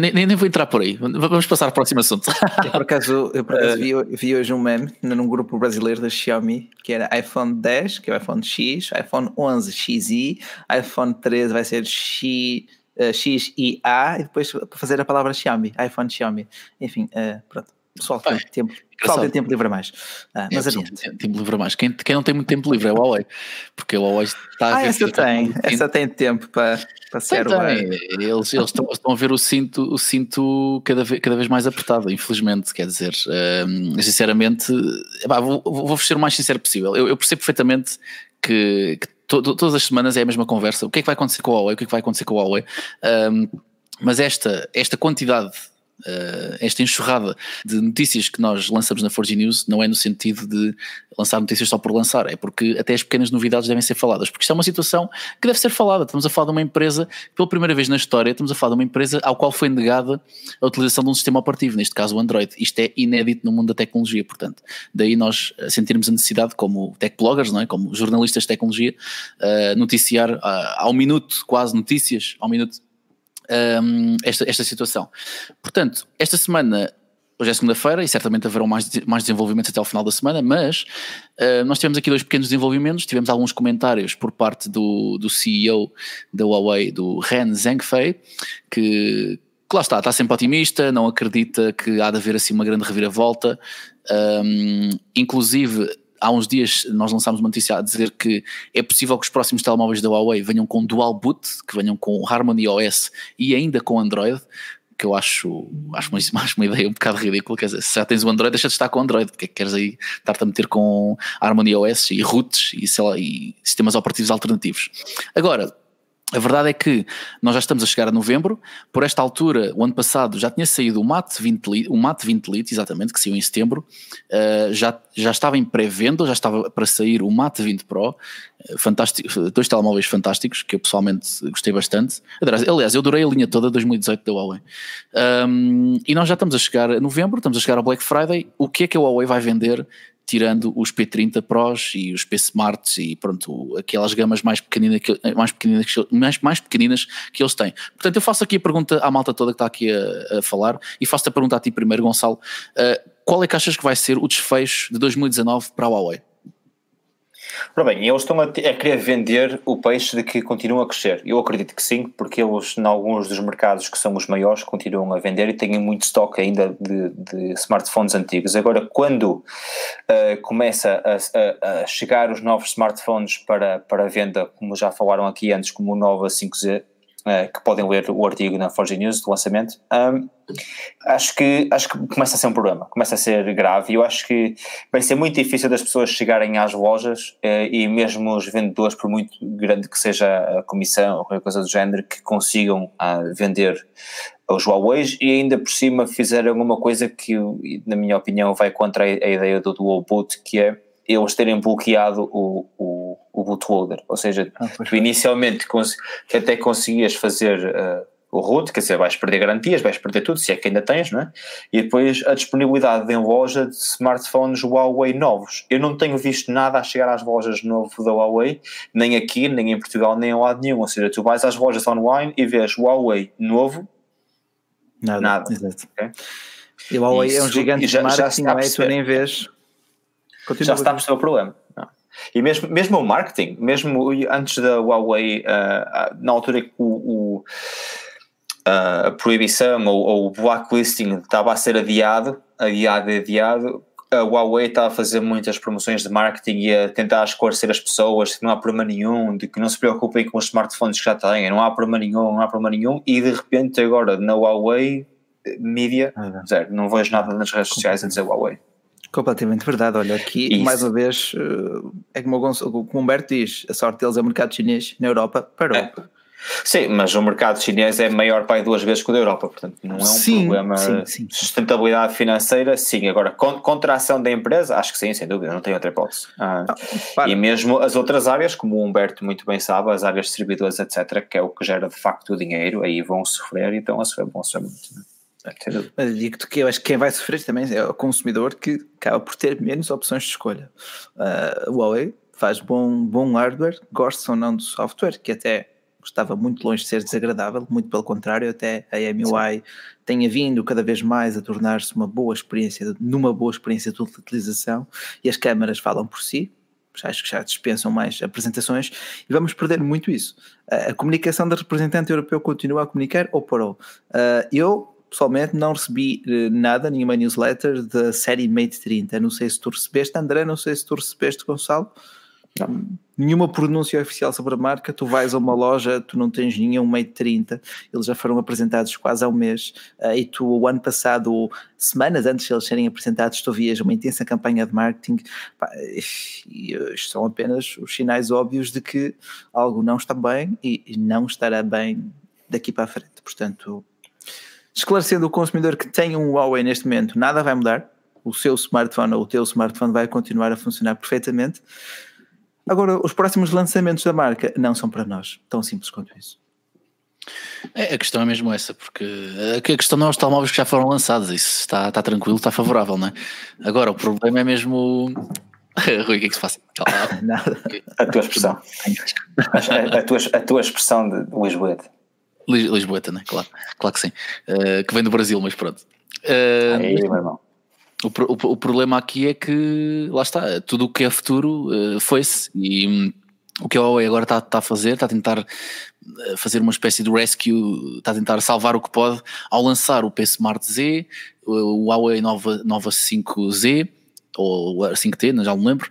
S1: nem, nem vou entrar por aí. Vamos passar ao próximo assunto.
S2: Eu, por acaso, eu por acaso vi, vi hoje um meme num grupo brasileiro da Xiaomi que era iPhone 10, que é o iPhone X, iPhone 11 XI, iPhone 13 vai ser X, eh, XIA e depois para fazer a palavra Xiaomi, iPhone Xiaomi. Enfim, eh, pronto. Pessoal tem
S1: Bem,
S2: tempo, pessoal tem tempo livre a mais. Ah, mas
S1: É,
S2: adiante.
S1: tem tempo livre a mais. Quem, quem não tem muito tempo livre é o Huawei. Porque o Huawei está a
S2: Ah, essa tem, essa tem tempo para, o
S1: tem. Eles, eles estão, estão a ver o cinto, o cinto cada, vez, cada vez mais apertado, infelizmente. Quer dizer, hum, sinceramente, epá, vou, vou vou ser o mais sincero possível. Eu, eu percebo perfeitamente que, que to- to- todas as semanas é a mesma conversa. O que é que vai acontecer com o Huawei? O que é que vai acontecer com o Huawei? Hum, mas esta, esta quantidade. Uh, esta enxurrada de notícias que nós lançamos na Forge News não é no sentido de lançar notícias só por lançar, é porque até as pequenas novidades devem ser faladas, porque isto é uma situação que deve ser falada. Estamos a falar de uma empresa, pela primeira vez na história, estamos a falar de uma empresa ao qual foi negada a utilização de um sistema operativo, neste caso o Android. Isto é inédito no mundo da tecnologia, portanto. Daí nós eh, sentirmos a necessidade, como tech bloggers, não é? como jornalistas de tecnologia, uh, noticiar uh, ao minuto, quase notícias, ao minuto, um, esta, esta situação. Portanto, esta semana, hoje é segunda-feira e certamente haverão mais, mais desenvolvimentos até ao final da semana, mas uh, nós tivemos aqui dois pequenos desenvolvimentos, tivemos alguns comentários por parte do, do CEO da Huawei, do Ren Zhengfei, que, que lá está, está sempre otimista, não acredita que há de haver assim uma grande reviravolta, um, inclusive há uns dias nós lançámos uma notícia a dizer que é possível que os próximos telemóveis da Huawei venham com dual boot, que venham com Harmony OS e ainda com Android, que eu acho, acho, uma, acho uma ideia um bocado ridícula, quer dizer, se já tens o Android, deixa de estar com o Android, porque é que queres aí estar-te a meter com Harmony OS e roots e, sei lá, e sistemas operativos alternativos. Agora, A verdade é que nós já estamos a chegar a novembro, por esta altura, o ano passado já tinha saído o Mate 20 Lite, o Mate 20 Lite, exatamente, que saiu em setembro, uh, já, já estava em pré-venda, já estava para sair o Mate 20 Pro, eh, fantástico, dois telemóveis fantásticos, que eu pessoalmente gostei bastante. Aliás, eu adorei a linha toda 2018 da Huawei. Um, e nós já estamos a chegar a novembro, estamos a chegar ao Black Friday, o que é que a Huawei vai vender tirando os P30 Pros e os P Smarts e pronto, aquelas gamas mais pequeninas, mais pequeninas, mais, mais pequeninas que eles têm. Portanto, eu faço aqui a pergunta à malta toda que está aqui a, a falar e faço-te a pergunta a ti primeiro, Gonçalo. Uh, qual é que achas que vai ser o desfecho de 2019 para a Huawei?
S3: Ora bem, eles estão a, a, querer vender o peixe de que continua a crescer. Eu acredito que sim, porque eles, em alguns dos mercados que são os maiores, continuam a vender e têm muito estoque ainda de, de smartphones antigos. Agora, quando uh, começa a, a, a, chegar os novos smartphones para, para venda, como já falaram aqui antes, como o Nova 5Z, uh, que podem ler o artigo na Forge News do lançamento, um, acho, que, acho que começa a ser um problema, começa a ser grave e eu acho que vai ser muito difícil das pessoas chegarem às lojas uh, e mesmo os vendedores, por muito grande que seja a comissão ou qualquer coisa do género, que consigam uh, vender os Huawei e ainda por cima fizeram alguma coisa que, na minha opinião, vai contra a, a ideia do dual boot, que é eles terem bloqueado o, o, o bootloader, ou seja, ah, tu inicialmente cons até conseguias fazer uh, o root, quer dizer, vais perder garantias, vais perder tudo, se é que ainda tens, não é? E depois a disponibilidade em loja de smartphones Huawei novos. Eu não tenho visto nada a chegar às lojas novo da Huawei, nem aqui, nem em Portugal, nem em lado nenhum. Ou seja, tu vais às lojas online e vês Huawei novo, nada. nada.
S2: Exato. Okay? E o Huawei é um gigante já, de marketing, já não é? Tu nem vês
S3: Continua já está a perceber o problema. Não. E mesmo, mesmo o marketing, mesmo antes da Huawei, uh, na altura que o, o uh, a proibição ou, ou, o blacklisting estava a ser adiado, adiado e adiado, a Huawei estava a fazer muitas promoções de marketing e a tentar esclarecer as pessoas que não há problema nenhum, de que não se preocupem com os smartphones que já têm, não há problema nenhum, não há problema nenhum, e de repente agora na Huawei, mídia, ah, zero, não vejo nada nas redes sociais a dizer Huawei.
S2: Completamente verdade. Olha, aqui Isso. mais uma vez eh, é como o, Gonçalo, como o Humberto diz: a sorte deles é o mercado chinês na Europa parou. É.
S3: Sim, mas o mercado chinês é maior para duas vezes que o da Europa, portanto não é um sim, problema sim, sim. sustentabilidade financeira, sim, agora contração da empresa, acho que sim, sem dúvida, não tem outra hipótese. Ah, ah, e mesmo as outras áreas, como o Humberto muito bem sabe, as áreas de servidores, etc., que é o que gera de facto o dinheiro, aí vão sofrer e estão a sofrer, vão sofrer muito. Né?
S2: Mas digo-te que eu acho que quem vai sofrer também é o consumidor que acaba por ter menos opções de escolha. Uh, o Huawei faz bom, bom hardware, gosta ou não do software, que até estava muito longe de ser desagradável, muito pelo contrário, até a MUI Sim. tenha vindo cada vez mais a tornar-se uma boa experiência, numa boa experiência de utilização, e as câmaras falam por si, acho que já dispensam mais apresentações e vamos perder muito isso. A comunicação da representante europeu continua a comunicar ou parou? Uh, eu pessoalmente não recebi uh, nada, nenhuma newsletter da série Mate 30. Não sei se tu recebeste, André, não sei se tu recebeste, Gonçalo. Não. Nenhuma pronúncia oficial sobre a marca. Tu vais a uma loja, tu não tens nenhum Mate 30. Eles já foram apresentados quase há um mês. Uh, e tu, o ano passado, semanas antes de eles serem apresentados, tu vias uma intensa campanha de marketing. E isto são apenas os sinais óbvios de que algo não está bem e não estará bem daqui para a frente. Portanto, esclarecendo o consumidor que tem um Huawei neste momento, nada vai mudar. O seu smartphone ou o teu smartphone vai continuar a funcionar perfeitamente. Agora, os próximos lançamentos da marca não são para nós, tão simples quanto isso.
S1: É, a questão é mesmo essa, porque a questão não é os telemóveis que já foram lançados, isso está, está tranquilo, está favorável, não é? Agora, o problema é mesmo. Rui, o que é que se faz?
S3: Nada. A tua expressão. a, tua, a tua expressão de Lisboeta.
S1: Lisboeta, né? Claro, claro que sim. Uh, que vem do Brasil, mas pronto. Uh, Aí, meu irmão. O, o, o, problema aqui é que, lá está, tudo o que é futuro uh, foi-se e um, o que a Huawei agora está, está, a fazer, está a tentar fazer uma espécie de rescue, está a tentar salvar o que pode ao lançar o P Smart Z, o Huawei Nova, Nova 5Z ou a 5T, já não me lembro,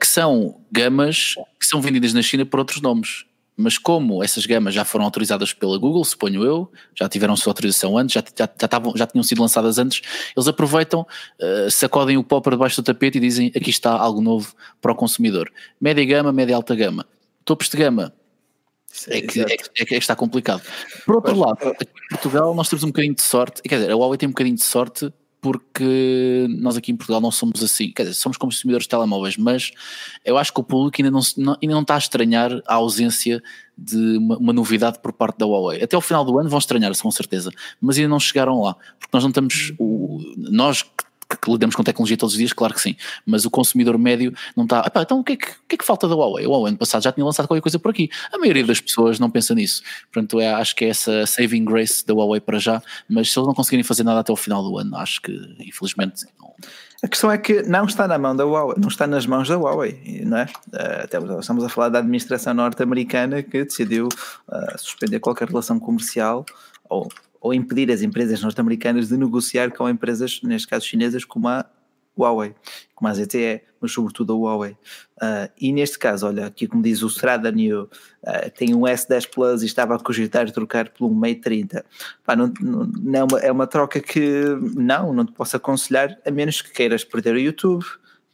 S1: que são gamas que são vendidas na China por outros nomes mas como essas gamas já foram autorizadas pela Google, suponho eu, já tiveram sua autorização antes, já, já, já, tavam, já tinham sido lançadas antes, eles aproveitam, uh, sacodem o pó para debaixo do tapete e dizem aqui está algo novo para o consumidor. Média gama, média alta gama. Topos de gama, É que, é, que, é que, está complicado. Por outro lado, aqui em Portugal nós temos um bocadinho de sorte, quer dizer, a Huawei tem um bocadinho de sorte porque nós aqui em Portugal não somos assim, quer dizer, somos consumidores de telemóveis, mas eu acho que o público ainda não, ainda não está a estranhar a ausência de uma, uma, novidade por parte da Huawei. Até ao final do ano vão estranhar-se com certeza, mas ainda não chegaram lá, porque nós não estamos, o, nós que lidamos com tecnologia todos os dias, claro que sim, mas o consumidor médio não está. então o que, é que, o que, é que falta da Huawei? O Huawei ano passado já tinha lançado qualquer coisa por aqui. A maioria das pessoas não pensa nisso. Portanto, é, acho que é essa saving grace da Huawei para já, mas se eles não conseguirem fazer nada até o final do ano, acho que infelizmente não.
S2: A questão é que não está na mão da Huawei, não está nas mãos da Huawei, não é? Eh, estamos a falar da administração norte-americana que decidiu uh, suspender qualquer relação comercial ou ou impedir as empresas norte-americanas de negociar com empresas, neste caso chinesas, como a Huawei, como a ZTE, mas sobretudo a Huawei. Uh, e neste caso, olha, aqui como diz o Strada New, uh, tem um S10 Plus e estava a cogitar trocar por um Mate 30. Pá, não, não, é, uma, é uma troca que não, não te posso aconselhar, a menos que queiras perder o YouTube,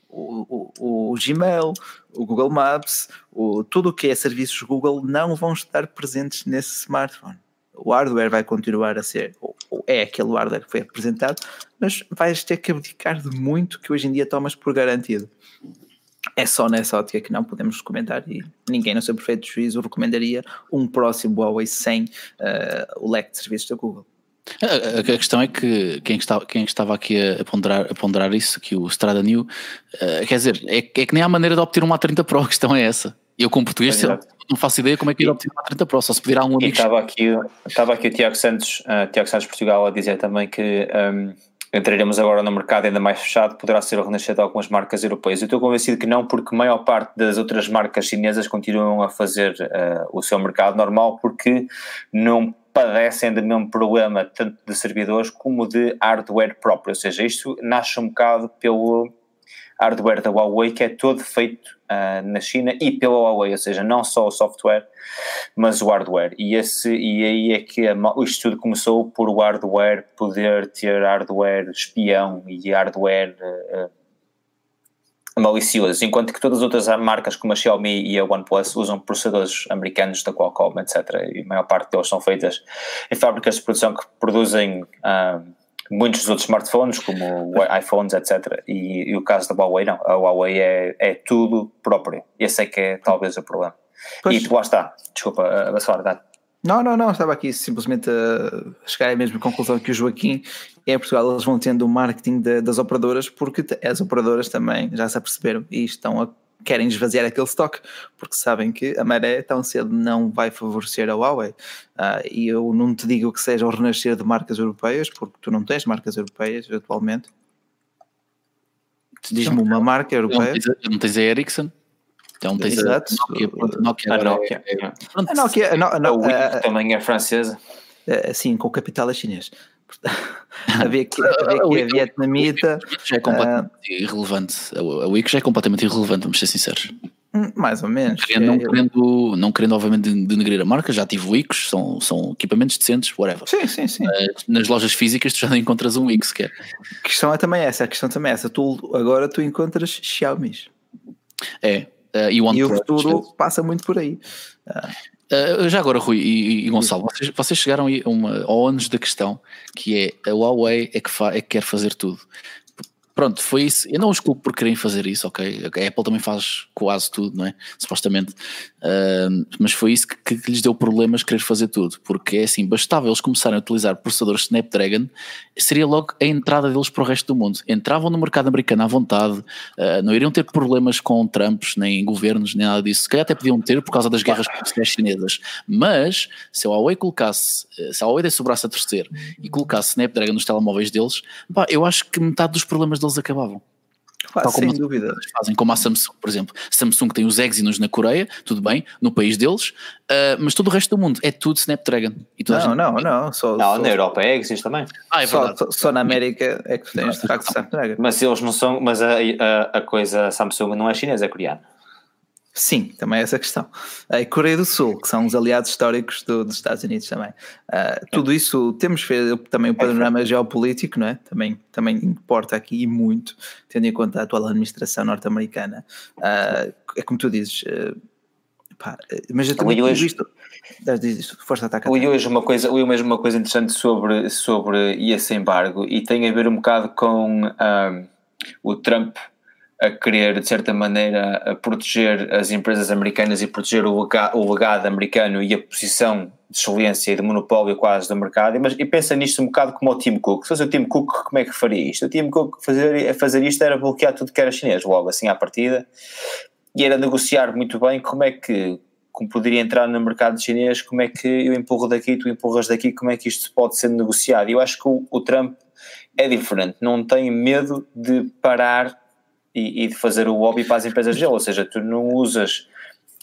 S2: o, o, o, Gmail, o Google Maps, o, tudo o que é serviços Google não vão estar presentes nesse smartphone o hardware vai continuar a ser, ou, é aquele hardware que foi apresentado, mas vais ter que abdicar de muito que hoje em dia tomas por garantido. É só nessa ótica que não podemos comentar e ninguém no seu perfeito juízo recomendaria um próximo Huawei sem uh, o leque de serviços da Google.
S1: A, a, questão é que quem estava, quem estava aqui a, a, ponderar, a ponderar isso, que o Strada New, uh, quer dizer, é, é, que nem há maneira de obter um A30 Pro, a questão é essa. Eu como português é não faço ideia como é que ir obter uma 30 Pro, só se pedir a um amigo.
S3: Estava aqui, estava aqui o Tiago Santos, uh, Tiago Santos Portugal a dizer também que um, entraremos agora no mercado ainda mais fechado, poderá ser o renascer de algumas marcas europeias. Eu estou convencido que não, porque a maior parte das outras marcas chinesas continuam a fazer uh, o seu mercado normal, porque não padecem do mesmo problema, tanto de servidores como de hardware próprio. Ou seja, isto nasce um bocado pelo hardware da Huawei, que é todo feito uh, na China e pela Huawei, ou seja, não só o software, mas o hardware. E, esse, e aí é que a, o estudo começou por o hardware poder ter hardware espião e hardware uh, malicioso, enquanto que todas as outras marcas como a Xiaomi e a OnePlus usam processadores americanos da Qualcomm, etc. E a maior parte deles são feitas em fábricas de produção que produzem uh, muitos dos outros smartphones, como iPhones, etc. E, e, o caso da Huawei, não. A Huawei é, é tudo próprio. Esse é que é talvez o problema. Pois. E lá está. Desculpa, a verdade.
S2: Não, não, não, estava aqui simplesmente a chegar à mesma conclusão que o Joaquim. É Portugal, eles vão tendo o marketing de, das operadoras, porque as operadoras também já se aperceberam e estão a querem esvaziar aquele estoque, porque sabem que a maré tão cedo não vai favorecer a Huawei. Uh, e eu não te digo que seja o renascer de marcas europeias, porque tu não tens marcas europeias atualmente. Diz-me uma marca europeia.
S1: Não tens a Ericsson? Então tens Exato. a Nokia.
S3: A Nokia, a Nokia, é, é.
S2: a Nokia, a Nokia
S3: a, a, também é francesa.
S2: Sim, com o capital é chinês. havia que, havia que a vietnamita.
S1: Já é completamente uh, irrelevante. A Wix já é completamente irrelevante, vamos ser sinceros.
S2: Hum, mais ou menos.
S1: Não, é, querendo, não querendo, obviamente, denegrir a marca, já tive Wix, são, são equipamentos decentes, whatever.
S2: Sim, sim, sim.
S1: nas lojas físicas tu já não encontras um Wix, que é.
S2: A questão é também essa, a questão também é essa. Tu, agora tu encontras Xiaomi.
S1: É.
S2: Uh, e, e o futuro passa muito por aí.
S1: Uh, Uh, já agora, Rui e, e Gonçalo, vocês, vocês, chegaram a uma, ao ônus da questão que é a Huawei é que, fa, é que quer fazer tudo. Pronto, foi isso. Eu não os culpo por querem fazer isso, ok? A Apple também faz quase tudo, não é? Supostamente. Uh, mas foi isso que, que, lhes deu problemas querer fazer tudo. Porque é assim, bastava eles começarem a utilizar processadores Snapdragon, seria logo a entrada deles para o resto do mundo. Entravam no mercado americano à vontade, uh, não iriam ter problemas com Trumps, nem governos, nem nada disso. Se calhar até podiam ter por causa das guerras comerciais chinesas. Mas, se a Huawei colocasse, se a Huawei desse o braço a torcer e colocasse Snapdragon nos telemóveis deles, pá, eu acho que metade dos problemas deles eles acabavam.
S2: Claro, sem dúvida.
S1: Fazem como a Samsung, por exemplo. Samsung tem os Exynos na Coreia, tudo bem, no país deles, uh, mas todo o resto do mundo é tudo Snapdragon.
S2: não, não, não, só,
S3: não.
S2: Só,
S3: na Europa é Exynos também.
S2: Ah, é só, só, só, na América é que tens de facto Snapdragon.
S3: Mas eles não são, mas a, a, a coisa Samsung não é chinesa, é coreana.
S2: Sim, também é essa questão. A Coreia do Sul, que são os aliados históricos do, dos Estados Unidos também. Uh, tudo isso, temos ver também o panorama geopolítico, não é? Também, também importa aqui e muito, tendo em conta a atual administração norte-americana. Uh, é como tu dizes, uh, Pá, mas eu também
S3: hoje,
S2: visto. Força atacar.
S3: Li hoje uma coisa, li mesmo uma coisa interessante sobre, sobre esse embargo e tem a ver um bocado com um, o Trump a querer, de certa maneira, proteger as empresas americanas e proteger o legado, o legado americano e a posição de excelência e de monopólio quase do mercado, mas, e pensa nisto um bocado como o Tim Cook. Se fosse o Tim Cook, como é que faria isto? O Tim Cook fazer, fazer isto era bloquear tudo que era chinês, logo assim à partida, e era negociar muito bem como é que como poderia entrar no mercado chinês, como é que eu empurro daqui, tu empurras daqui, como é que isto pode ser negociado? Eu acho que o, o Trump é diferente, não tem medo de parar e, e de fazer o lobby para as empresas dele, ou seja, tu não usas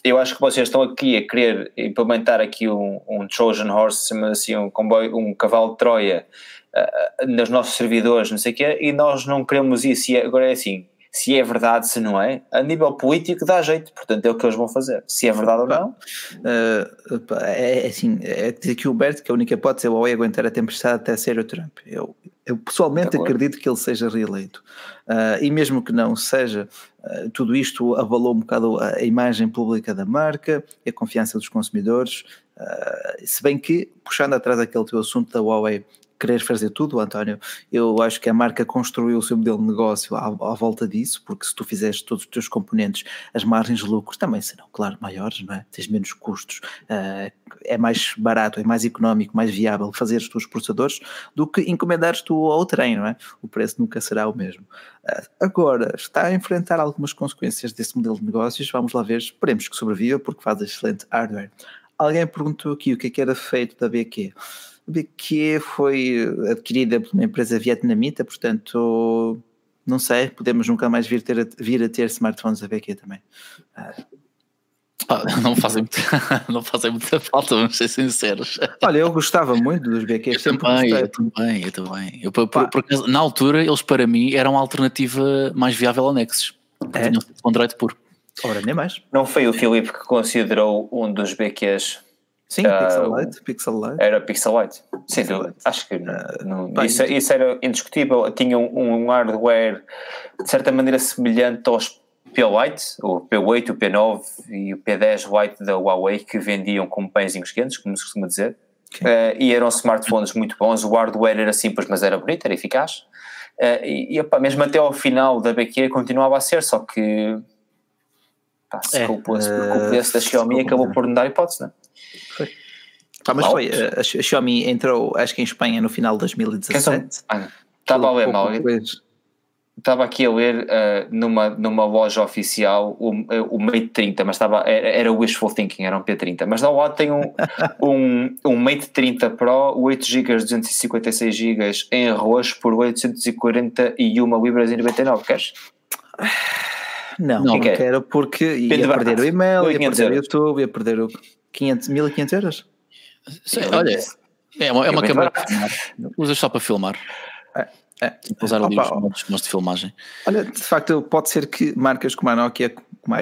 S3: eu acho que vocês estão aqui a querer implementar aqui um, um Trojan Horse, assim, um comboio, um cavalo de Troia uh, nos nossos servidores, não sei o quê, e nós não queremos isso. E agora é assim, se é verdade, se não é, a nível político dá jeito, portanto é o que eles vão fazer. Se é verdade ou não.
S2: Uh, é, é assim, é dizer que o Berto que a única hipótese é o Huawei aguentar a tempestade até ser o Trump. Eu, eu pessoalmente acredito que ele seja reeleito. Uh, e mesmo que não seja, uh, tudo isto abalou um bocado a, a, imagem pública da marca e a confiança dos consumidores. Uh, se bem que, puxando atrás aquele teu assunto da Huawei querer fazer tudo, António, eu acho que a marca construiu o seu modelo de negócio à, à, volta disso, porque se tu fizeres todos os teus componentes, as margens de lucros também serão, claro, maiores, não é? Tens menos custos, uh, é mais barato, é mais económico, mais viável fazer os teus processadores do que encomendares tu ao trem, não é? O preço nunca será o mesmo. Uh, agora, está a enfrentar algumas consequências desse modelo de negócios, vamos lá ver, esperemos que sobreviva, porque faz excelente hardware. Alguém perguntou aqui o que é que era feito da BQ que foi adquirida por uma empresa vietnamita, portanto, não sei, podemos nunca mais vir, ter, vir a ter smartphones da BQ também.
S1: Ah, não, fazem muita, não fazem muita falta, vamos ser sinceros.
S2: Olha, eu gostava muito dos BQ.
S1: Eu também, eu também, eu também. Eu, por, por, por, na altura, eles para mim eram a alternativa mais viável ao Nexus. É? Tinham Android puro.
S2: Ora, nem mais.
S3: Não foi o Filipe que considerou um dos BQs
S2: Sim, uh, Pixel Light, Pixel Light.
S3: Era Pixel Light. Sim, acho que uh, não, isso, isso, era indiscutível. Tinha um, um, hardware de certa maneira semelhante aos P-Lite, o P8, o P9 e o P10 Lite da Huawei que vendiam como pãezinhos quentes, como se costuma dizer. Uh, e eram smartphones muito bons. O hardware era simples, mas era bonito, era eficaz. Uh, e, e opa, mesmo até ao final da BQ continuava a ser, só que pá, se é, culpa uh, da Xiaomi acabou por não dar hipótese, não é?
S2: Ah, mas foi, a, a Xiaomi entrou, acho que em Espanha no final de 2017.
S3: Estava a ler mal. Estava aqui a ler uh, numa, numa loja oficial o, o Mate 30, mas estava, era, era wishful thinking, era um P30. Mas ao lado tem um, um, um Mate 30 Pro, 8 GB, 256 GB em arroz por 841 libras e 99. Queres?
S2: Não, não, não quero porque ia perder o e-mail, ia perder o YouTube, ia perder o 500, 1500 euros?
S1: Sim, olha, é uma, é uma câmera para filmar. Usas só para filmar. É, é. Tipo, usar ali os modos de filmagem.
S2: Olha, de facto, pode ser que marcas como a Nokia, como a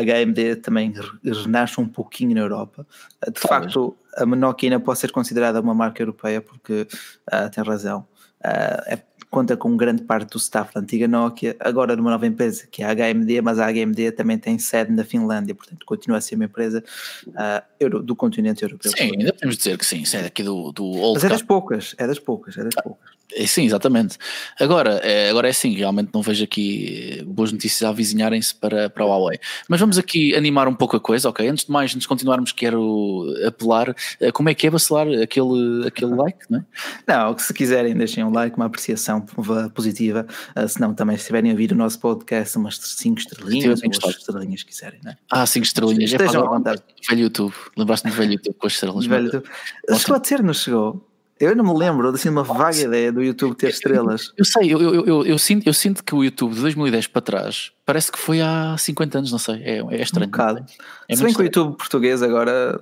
S2: HMD também renasçam um pouquinho na Europa. De Talvez. facto, a Nokia ainda pode ser considerada uma marca europeia porque uh, tem razão. Uh, é conta com grande parte do staff da antiga Nokia, agora numa nova empresa que é a HMD, mas a HMD também tem sede na Finlândia, portanto continua a ser uma empresa uh, euro, do continente europeu.
S1: Sim, ainda podemos dizer que sim, é daqui do, do Old
S2: Mas é das poucas, é das poucas, é das poucas.
S1: É, sim, exatamente. Agora é, agora é sim, realmente não vejo aqui boas notícias a avizinharem-se para, para a Huawei. Mas vamos aqui animar um pouco a coisa, ok? Antes de mais, antes de continuarmos, quero apelar. Eh, como é que é vacilar aquele, aquele like, não é?
S2: Não, se quiserem, deixem um like, uma apreciação positiva. Uh, se não, também se estiverem a ouvir o nosso podcast, umas 5 estrelinhas ou as estrelinhas quiserem, não é?
S1: Ah, 5 estrelinhas.
S2: Estejam à vontade.
S1: Velho YouTube. Lembraste-me do velho YouTube com as estrelas. Velho YouTube.
S2: Chegou a ter, não chegou? Eu não me lembro, assim, uma vaga ideia do YouTube ter estrelas.
S1: Eu sei, eu, eu, eu, eu, sinto, eu sinto que o YouTube de 2010 para trás parece que foi há 50 anos, não sei, é, é estranho. Um
S2: bocado. É Se bem que o YouTube português agora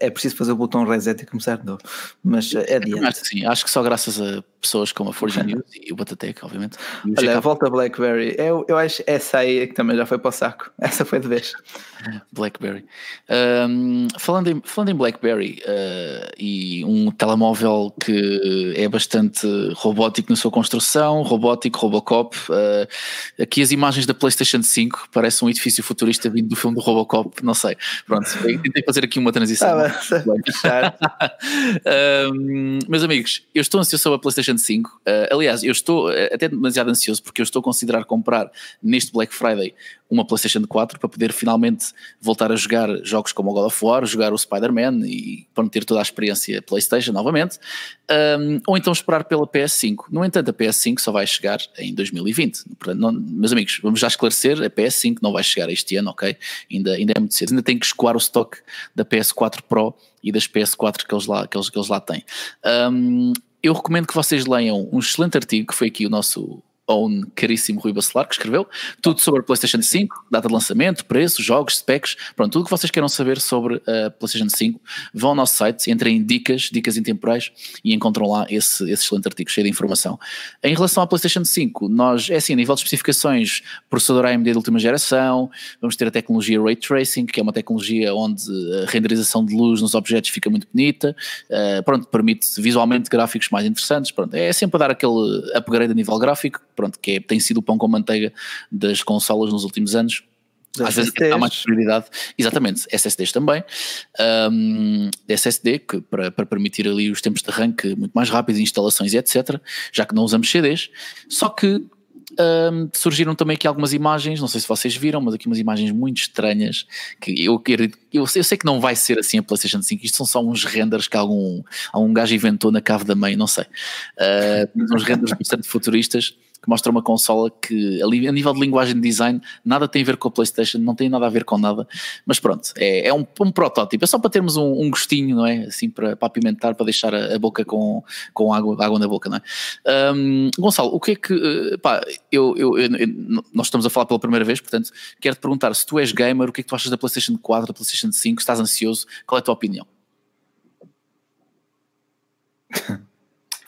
S2: é preciso fazer o botão reset e começar de novo. Mas é adiante.
S1: Acho que sim, acho que só graças a pessoas como a Forge News e o Batatec, obviamente.
S2: Olha, volta a BlackBerry. Eu, eu acho essa aí que também já foi para o saco. Essa foi de vez.
S1: BlackBerry. Um, falando, em, falando em BlackBerry uh, e um telemóvel que é bastante robótico na sua construção, robótico, Robocop. Uh, aqui as imagens da PlayStation 5 parecem um edifício futurista vindo do filme do Robocop, não sei. Pronto, tentei fazer aqui uma transição. Ah, um, meus amigos, eu estou ansioso sobre a PlayStation 5. Uh, aliás, eu estou até demasiado ansioso porque eu estou a considerar comprar neste Black Friday uma PlayStation 4 para poder finalmente voltar a jogar jogos como o God of War, jogar o Spider-Man e para ter toda a experiência PlayStation novamente, um, ou então esperar pela PS5. No entanto, a PS5 só vai chegar em 2020. Portanto, não, meus amigos, vamos já esclarecer: a PS5 não vai chegar este ano, ok? Ainda, ainda é muito cedo. Ainda tem que escoar o stock da PS4 Pro e das PS4 que eles lá, que eles, que eles lá têm. Um, eu recomendo que vocês leiam um excelente artigo que foi aqui o nosso own caríssimo Rui Bacelar, que escreveu tudo sobre a PlayStation 5, data de lançamento, preço, jogos, specs, pronto, tudo o que vocês queiram saber sobre a PlayStation 5, vão ao nosso site, entrem em dicas, dicas intemporais e encontram lá esse, esse excelente artigo cheio de informação. Em relação à PlayStation 5, nós, é assim, a nível de especificações, processador AMD de última geração, vamos ter a tecnologia Ray Tracing, que é uma tecnologia onde a renderização de luz nos objetos fica muito bonita, uh, pronto, permite visualmente gráficos mais interessantes, pronto, é sempre a dar aquele upgrade a nível gráfico, pronto, que é, tem sido o pão com manteiga das consolas nos últimos anos. Às vezes dá mais prioridade, exatamente, SSDs também, um, SSD que, para, para permitir ali os tempos de arranque muito mais rápidos, instalações e etc, já que não usamos CDs, só que um, surgiram também aqui algumas imagens, não sei se vocês viram, mas aqui umas imagens muito estranhas que eu quero. Eu, eu sei que não vai ser assim a PlayStation 5, isto são só uns renders que algum, algum gajo inventou na cave da mãe, não sei. Uh, uns renders bastante futuristas que mostra uma consola que, a nível de linguagem de design, nada tem a ver com a PlayStation, não tem nada a ver com nada, mas pronto, é, é um, um, protótipo, é só para termos um, um, gostinho, não é? Assim, para, para apimentar, para deixar a, a boca com, com água, água na boca, não é? Um, Gonçalo, o que é que, eh, pá, eu, eu, eu, nós estamos a falar pela primeira vez, portanto, quero-te perguntar se tu és gamer, o que é que tu achas da PlayStation 4, da PlayStation 5, estás ansioso, qual é a tua opinião?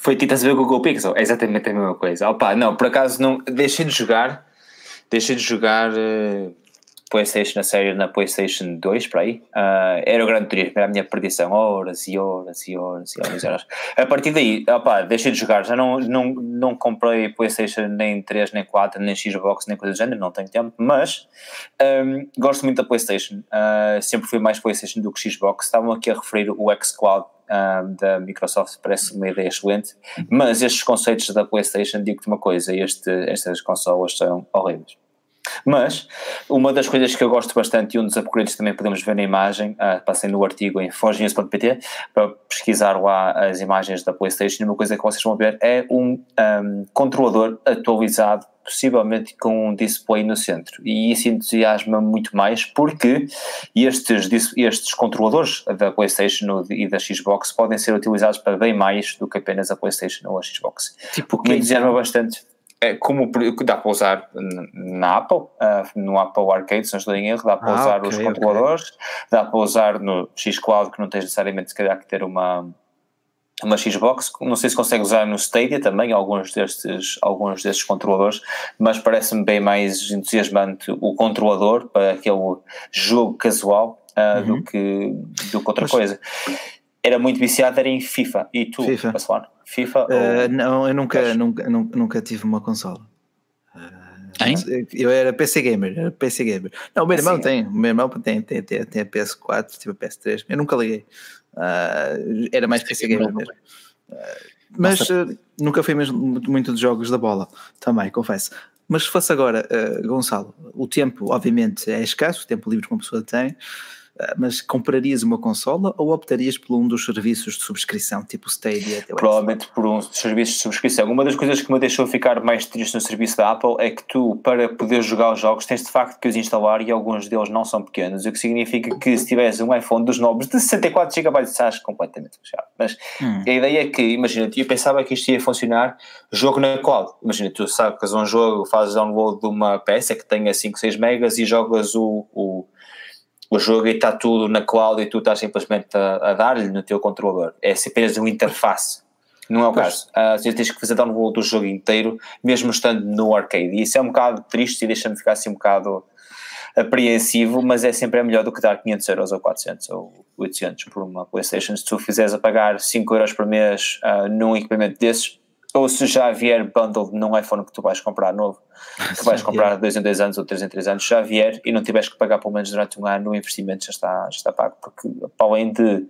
S3: Foi tipo, a ver o Google Pixel? É exatamente a mesma coisa. Opa, não, por acaso não, deixei de jogar, deixei de jogar uh, PlayStation na série na PlayStation 2 para aí. Uh, era o grande turismo, era a minha perdição, horas e horas e horas e horas. E horas. a partir daí, opa, deixei de jogar, já não, não, não comprei PlayStation nem 3, nem 4, nem Xbox, nem coisa do género, não tenho tempo, mas um, gosto muito da PlayStation. Uh, sempre fui mais PlayStation do que Xbox. Estavam aqui a referir o xCloud um, da Microsoft parece uma ideia excelente, mas estes conceitos da PlayStation, digo-te uma coisa, este, estas consolas são horríveis. Mas uma das coisas que eu gosto bastante e um dos upgrades também podemos ver na imagem, uh, passei no artigo em forgenews.pt para pesquisar lá as imagens da PlayStation uma coisa que vocês vão ver é um, um controlador atualizado possivelmente com um display no centro. E isso entusiasma muito mais porque estes, estes controladores da PlayStation e da Xbox podem ser utilizados para bem mais do que apenas a PlayStation ou a Xbox. Tipo, o que me entusiasma bastante como dá para usar na Apple, uh, no Apple Arcade, se não estou em erro, dá para ah, usar okay, os controladores, okay. dá para usar no X-Cloud, que não tens necessariamente se calhar que ter uma, uma Xbox, não sei se consegue usar no Stadia também alguns destes, alguns destes controladores, mas parece-me bem mais entusiasmante o controlador para aquele jogo casual uh, uhum. do, que, do que outra mas... coisa. Era muito viciado, era em FIFA. E tu, FIFA, FIFA uh,
S2: ou... Não, eu nunca, nunca, nunca, nunca tive uma consola.
S1: Hein?
S2: Eu era PC Gamer, era PC Gamer. Não, o meu irmão tem, o meu irmão tem, tem, tem, tem a PS4, tipo a PS3, eu nunca liguei. Uh, era mais PC Gamer mesmo. Uh, mas uh, nunca fui mesmo muito de jogos da bola, também, confesso. Mas se fosse agora, Gonçalo, o tempo, obviamente, é escasso, o tempo livre que uma pessoa tem. Ah, mas comprarias uma consola ou optarias por um dos serviços de subscrição, tipo Stadia?
S3: Provavelmente por um dos serviços de subscrição. Uma das coisas que me deixou ficar mais triste no serviço da Apple é que tu, para poder jogar os jogos, tens de facto que os instalar e alguns deles não são pequenos, o que significa que se tiveres um iPhone dos novos de 64 GB, estás completamente fechado. Mas hum. a ideia é que, imagina, eu pensava que isto ia funcionar jogo na cloud. Imagina, tu sacas um jogo, fazes download de uma peça que tenha 5, 6 megas e jogas o, o o jogo e está tudo na cloud e tu estás simplesmente a, a dar-lhe no teu controlador. É apenas uma interface. Não é o caso. Uh, você tens que fazer download do jogo inteiro, mesmo estando no arcade. E isso é um bocado triste e deixa-me ficar assim um bocado apreensivo, mas é sempre melhor do que dar 500 euros ou 400 ou 800 por uma PlayStation. Se tu fizeres a pagar 5 euros por mês uh, num equipamento desses, ou se já vier bundle num iPhone que tu vais comprar novo, que vais comprar 2 em 2 anos ou 3 em 3 anos, já vier e não tiveres que pagar pelo menos durante um ano, o investimento já está, já está pago, porque para além de, ou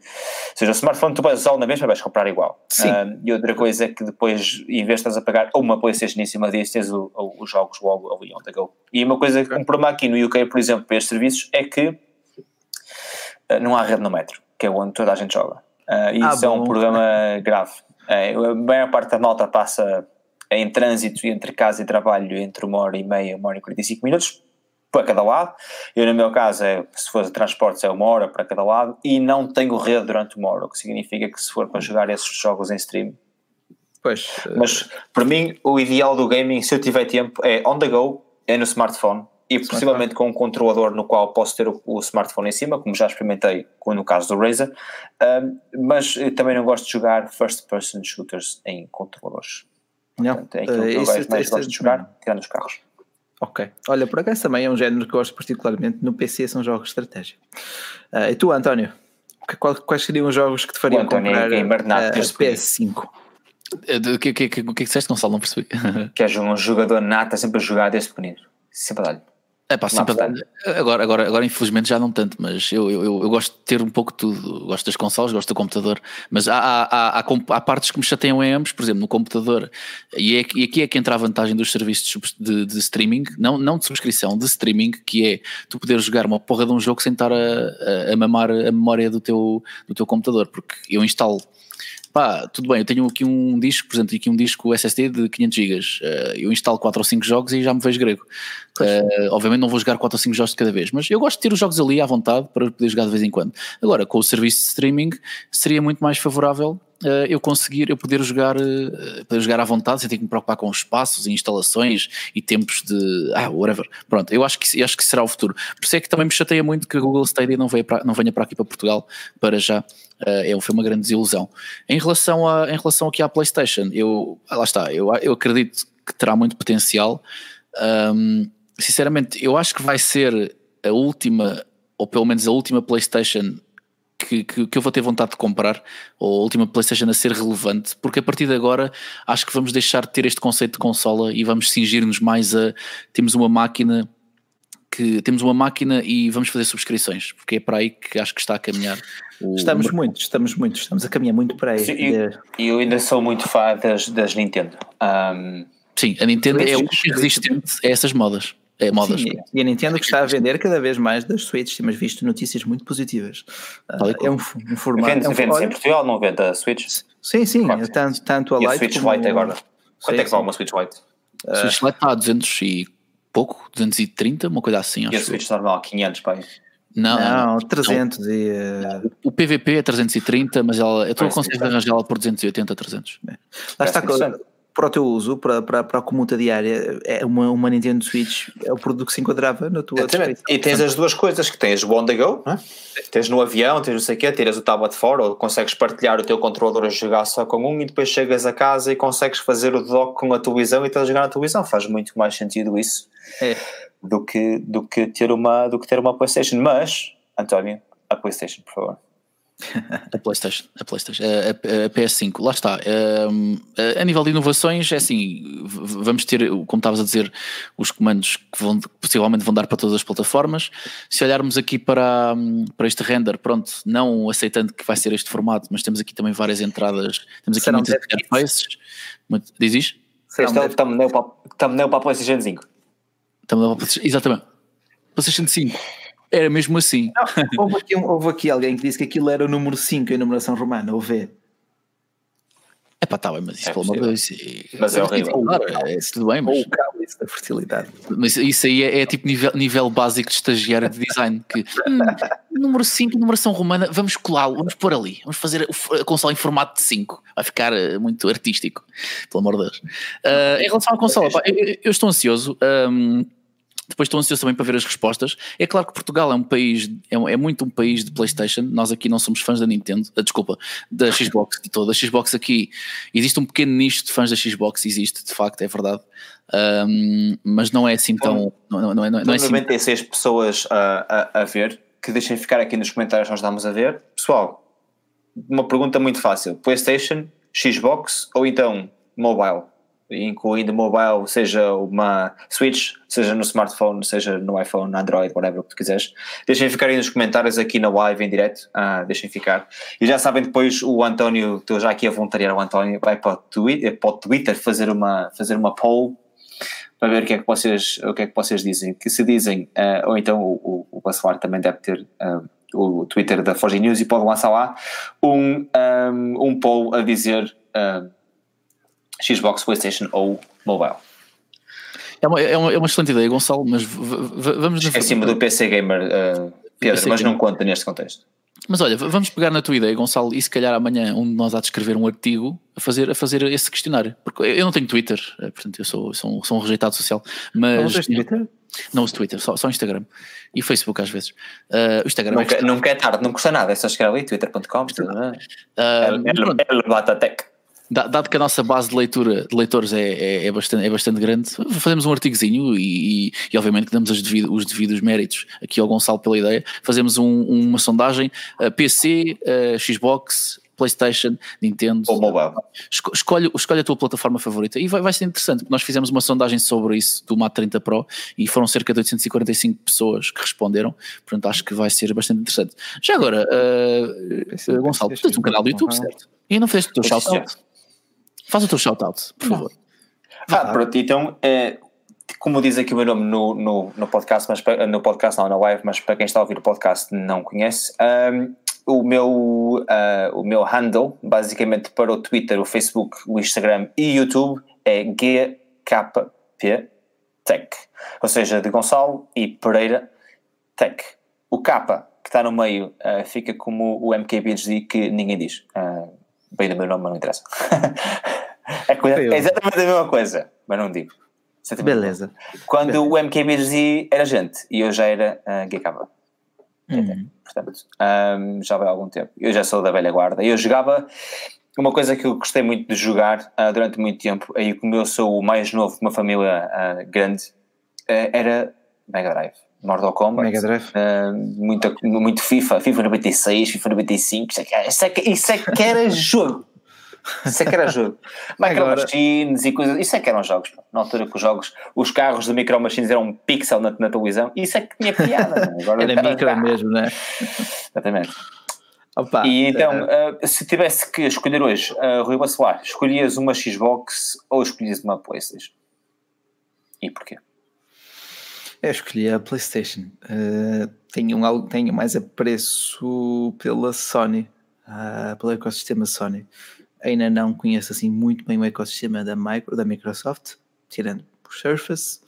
S3: seja, o smartphone tu vais usá-lo na mesma, vais comprar igual. Um, e outra coisa é que depois, em vez de estás a pagar uma Playstation em cima disso, tens o, o, os jogos logo ali on the go. E uma coisa que um problema aqui no UK, por exemplo, para estes serviços, é que uh, não há rede no metro, que é onde toda a gente joga. Uh, e
S2: Ah,
S3: isso é um
S2: bom.
S3: problema grave. É, a maior parte da malta passa em trânsito entre casa e trabalho entre uma hora e meia, uma hora e 45 minutos para cada lado. Eu, no meu caso, é, se for de transportes, é uma hora para cada lado e não tenho rede durante uma hora, o que significa que se for para jogar esses jogos em stream.
S2: Pois, uh,
S3: Mas, para mim, o ideal do gaming, se eu tiver tempo, é on the go, é no smartphone e possivelmente com um controlador no qual posso ter o, o smartphone em cima, como já experimentei no caso do Razer, Um, mas também não gosto de jogar first person shooters em controladores.
S2: não.
S3: Portanto, é aquilo que
S2: Uh,
S3: eu
S2: isso-
S3: mais, gosto de jogar, tirando os carros.
S2: Ok. Olha, por acaso também é um género que gosto particularmente no PC, são jogos de estratégia. Uh, e tu, António? Que- qual- quais seriam os jogos que te fariam
S3: é
S2: comprar
S3: gamer nato,
S2: uh, a
S3: desde pequeno.
S2: PS5?
S1: Eh, de- O que, que, que, que é que disseste, Gonçalo? Não percebi.
S3: Que és um jogador nato, sempre a jogar desde pequenino. Sempre a dar-lhe.
S1: É pá, a dar- agora, agora, agora infelizmente já não tanto, mas eu, eu, eu, gosto de ter um pouco de tudo. Gosto das consoles, gosto do computador, mas há, há, há, há, partes que me chateiam em ambos, por exemplo, no computador. E, é, e aqui é que entra a vantagem dos serviços de de, streaming, não, não de subscrição, de streaming, que é tu poderes jogar uma porra de um jogo sem estar a, a, a mamar a memória do teu, do teu computador, porque eu instalo. Pá, tudo bem, eu tenho aqui um disco, por exemplo, aqui um disco SSD de 500 GB. eu instalo 4 ou 5 jogos e já me vejo grego. Eh, obviamente não vou jogar 4 ou 5 jogos de cada vez, mas eu gosto de ter os jogos ali à vontade para poder jogar de vez em quando. Agora, com o serviço de streaming, seria muito mais favorável eh, eu conseguir, eu poder jogar, eh, poder jogar à vontade sem ter que me preocupar com espaços e instalações e tempos de. Ah, whatever. Pronto, eu acho que, eu acho que será o futuro. Por isso é que também me chateia muito que a Google Stadia não venha para, não venha para aqui para Portugal para já. É, foi uma grande desilusão. Em relação, a, em relação aqui à PlayStation, eu, ah, lá está, eu, eu acredito que terá muito potencial. Ahm, sinceramente, eu acho que vai ser a última, ou pelo menos a última PlayStation que, que, que eu vou ter vontade de comprar, ou a última PlayStation a ser relevante, porque a partir de agora acho que vamos deixar de ter este conceito de consola e vamos cingir-nos mais a. Temos uma máquina que temos uma máquina e vamos fazer subscrições, porque é para aí que acho que está a caminhar. O,
S2: Estamos
S1: o-
S2: muito, estamos muito, estamos a caminhar muito para aí.
S3: Sim, e- E eu ainda sou muito fã das, das Nintendo. Um,
S1: Sim, a Nintendo é único resistente a essas modas. É modas.
S2: Sim, e a Nintendo que está a vender cada vez mais das Switch, temos visto notícias muito positivas.
S1: Qual.
S2: é um, um formato.
S3: vende
S2: é um
S3: vende em Portugal, não vende a Switch?
S2: sim, sim,
S3: Claro
S2: tanto, tanto a
S3: E a
S2: Lite
S3: Switch
S2: como
S3: Lite agora? Quanto
S2: Sim,
S3: é que vale uma Switch Lite?
S1: O Switch Lite está a 200 e pouco, 230, uma coisa assim,
S3: E a
S1: acho.
S3: Switch normal, 500, pai.
S1: Não,
S2: Não, 300 e. eh,
S1: o PVP é 330, mas ela, eu estou a conseguir ela por 280, 300.
S2: lá está. Para o teu uso, para, para, para a comuta diária, é uma, uma Nintendo Switch é o produto que se enquadrava na tua
S3: Exatamente. E tens as duas coisas, que tens o on the go, é? tens no avião, tens não sei o quê, tiras o tablet fora, ou consegues partilhar o teu controlador a jogar só com um, e depois chegas a casa e consegues fazer o dock com a televisão e estás a jogar na televisão. Faz muito mais sentido isso
S2: É.
S3: do, que, do, que ter uma, do que ter uma Playstation. Mas, António, a Playstation, por favor.
S1: A PlayStation, a, PlayStation, a, a- a PS5, lá está. Um, a, a nível de inovações, é assim, vamos ter, como estavas a dizer, os comandos que vão, possivelmente vão dar para todas as plataformas. Se olharmos aqui para, hum, para este render, pronto, não aceitando que vai ser este formato, mas temos aqui também várias entradas, temos aqui
S2: Serão
S1: muitas
S2: dev kits.
S1: interfaces. Diz isto?
S2: Será um
S3: Este é o thumbnail para, thumbnail para a PlayStation 5.
S1: Também, exatamente. PlayStation 5. Era mesmo assim.
S2: houve, aqui um- houve aqui alguém que disse que aquilo era o número 5 em numeração romana, ou V.
S1: É pá, tá bem, mas isso
S3: É
S1: pelo amor de Deus.
S3: Mas é horrível.
S1: Claro, é, tudo bem, mas.
S2: Ou o cálice da fertilidade.
S1: Mas isso aí é, é tipo nível, nível básico de estagiário de design. Que, hum, número 5, numeração romana, vamos colá-lo, vamos pôr ali, vamos fazer a consola em formato de 5. Vai ficar eh, muito artístico, pelo amor de Deus. Ah, em relação à consola, pá, eu, eu estou ansioso. hum, Depois estou ansioso também para ver as respostas. É claro que Portugal é um país, é, é muito um país de PlayStation. Nós aqui não somos fãs da Nintendo, uh, desculpa, da Xbox de toda. A Xbox aqui existe um pequeno nicho de fãs da Xbox, existe, de facto, é verdade. Um, mas não é assim tão. Não, não, não é, não é assim,
S3: 96 pessoas a, a, a ver, que deixem ficar aqui nos comentários, nós damos a ver. Pessoal, uma pergunta muito fácil: PlayStation, Xbox ou então mobile? Incluindo mobile, seja uma Switch, seja no smartphone, seja no iPhone, Android, whatever, que tu quiseres. Deixem ficar aí nos comentários aqui na live em direto, ah, deixem ficar. E já sabem, depois o António, estou já aqui a voluntariar o António, vai para o, Twitter, para o Twitter fazer uma, fazer uma poll para ver o que é que vocês, o que é que vocês dizem. Que se dizem, uh, ou então o, o, o também deve ter uh, o Twitter da Forge News e pode lançar lá um, um, um poll a dizer Xbox, PlayStation ou mobile.
S1: É uma, é uma, é uma excelente ideia, Gonçalo, mas vamos...
S3: Esqueci-me do PC Gamer, uh, Pedro, mas não conta neste contexto.
S1: Mas olha, vamos pegar na tua ideia, Gonçalo, e se calhar amanhã um de nós há de escrever um artigo a fazer, a fazer esse questionário. Porque eu não tenho Twitter, eh, portanto eu sou, sou, um, sou um rejeitado social. Mas,
S2: não tens Twitter?
S1: Não uso Twitter, só, só Instagram. E Facebook às vezes. Uh, o Instagram
S3: nunca, é nunca é tarde, não custa nada, é só chegar ali, twitter.com. Uh, é,
S1: Dado que a nossa base de leitura de leitores é, é, é, bastante, é bastante grande, fazemos um artigozinho e, e, e obviamente que damos devido, os devidos méritos aqui ao Gonçalo pela ideia. Fazemos um, uma sondagem uh, PC, uh, Xbox, PlayStation, Nintendo.
S3: Ou mobile.
S1: Escolhe, escolhe a tua plataforma favorita e vai, vai ser interessante, porque nós fizemos uma sondagem sobre isso do Mat 30 Pro e foram cerca de 845 pessoas que responderam, portanto acho que vai ser bastante interessante. Já agora, uh, Gonçalo, tu tens um canal do YouTube, certo? E não fizeste o teu shout-out? Faz o teu shout-out, por favor.
S3: Ah, pronto, então, é, como diz aqui o meu nome no, no, no podcast, mas no podcast não, na live, mas para quem está a ouvir o podcast não conhece, um, o meu, uh, o meu handle, basicamente para o Twitter, o Facebook, o Instagram e o YouTube, é GKP Tech. Ou seja, de Gonçalo e Pereira Tech. O K que está no meio uh, fica como o MKBHD que ninguém diz. Uh, bem do meu nome, mas não interessa. é, coisa, é, exatamente a mesma coisa, mas não digo.
S2: Beleza.
S3: Quando Beleza. o MKBZ era gente e eu já era uh, GK.
S2: Uhum.
S3: Portanto, um, já vai há algum tempo. Eu já sou da velha guarda. Eu jogava uma coisa que eu gostei muito de jogar uh, durante muito tempo, aí como eu sou o mais novo de uma família uh, grande, uh, era Mega Drive. Mortal Kombat.
S2: Mega Drive.
S3: Muito, muito FIFA, FIFA 96, FIFA 95. Isso é que, isso é que, isso é que era jogo. Isso é que era jogo. Micro Agora... Machines e coisas. Isso é que eram jogos. Na altura que os jogos, os carros de Micro Machines eram um pixel na, na televisão. Isso é que tinha piada.
S2: Agora era micro tá. mesmo, né?
S3: Exatamente. Opa, e então, uh... Se tivesse que escolher hoje, uh, Rui Bacelar, escolhias uma Xbox ou escolhias uma Playstation? E porquê?
S2: Eu escolhi a PlayStation. Uh, tenho, tenho mais apreço pela Sony, uh, pelo ecossistema Sony. Ainda não conheço assim muito bem o ecossistema da, micro, da Microsoft, tirando por Surface,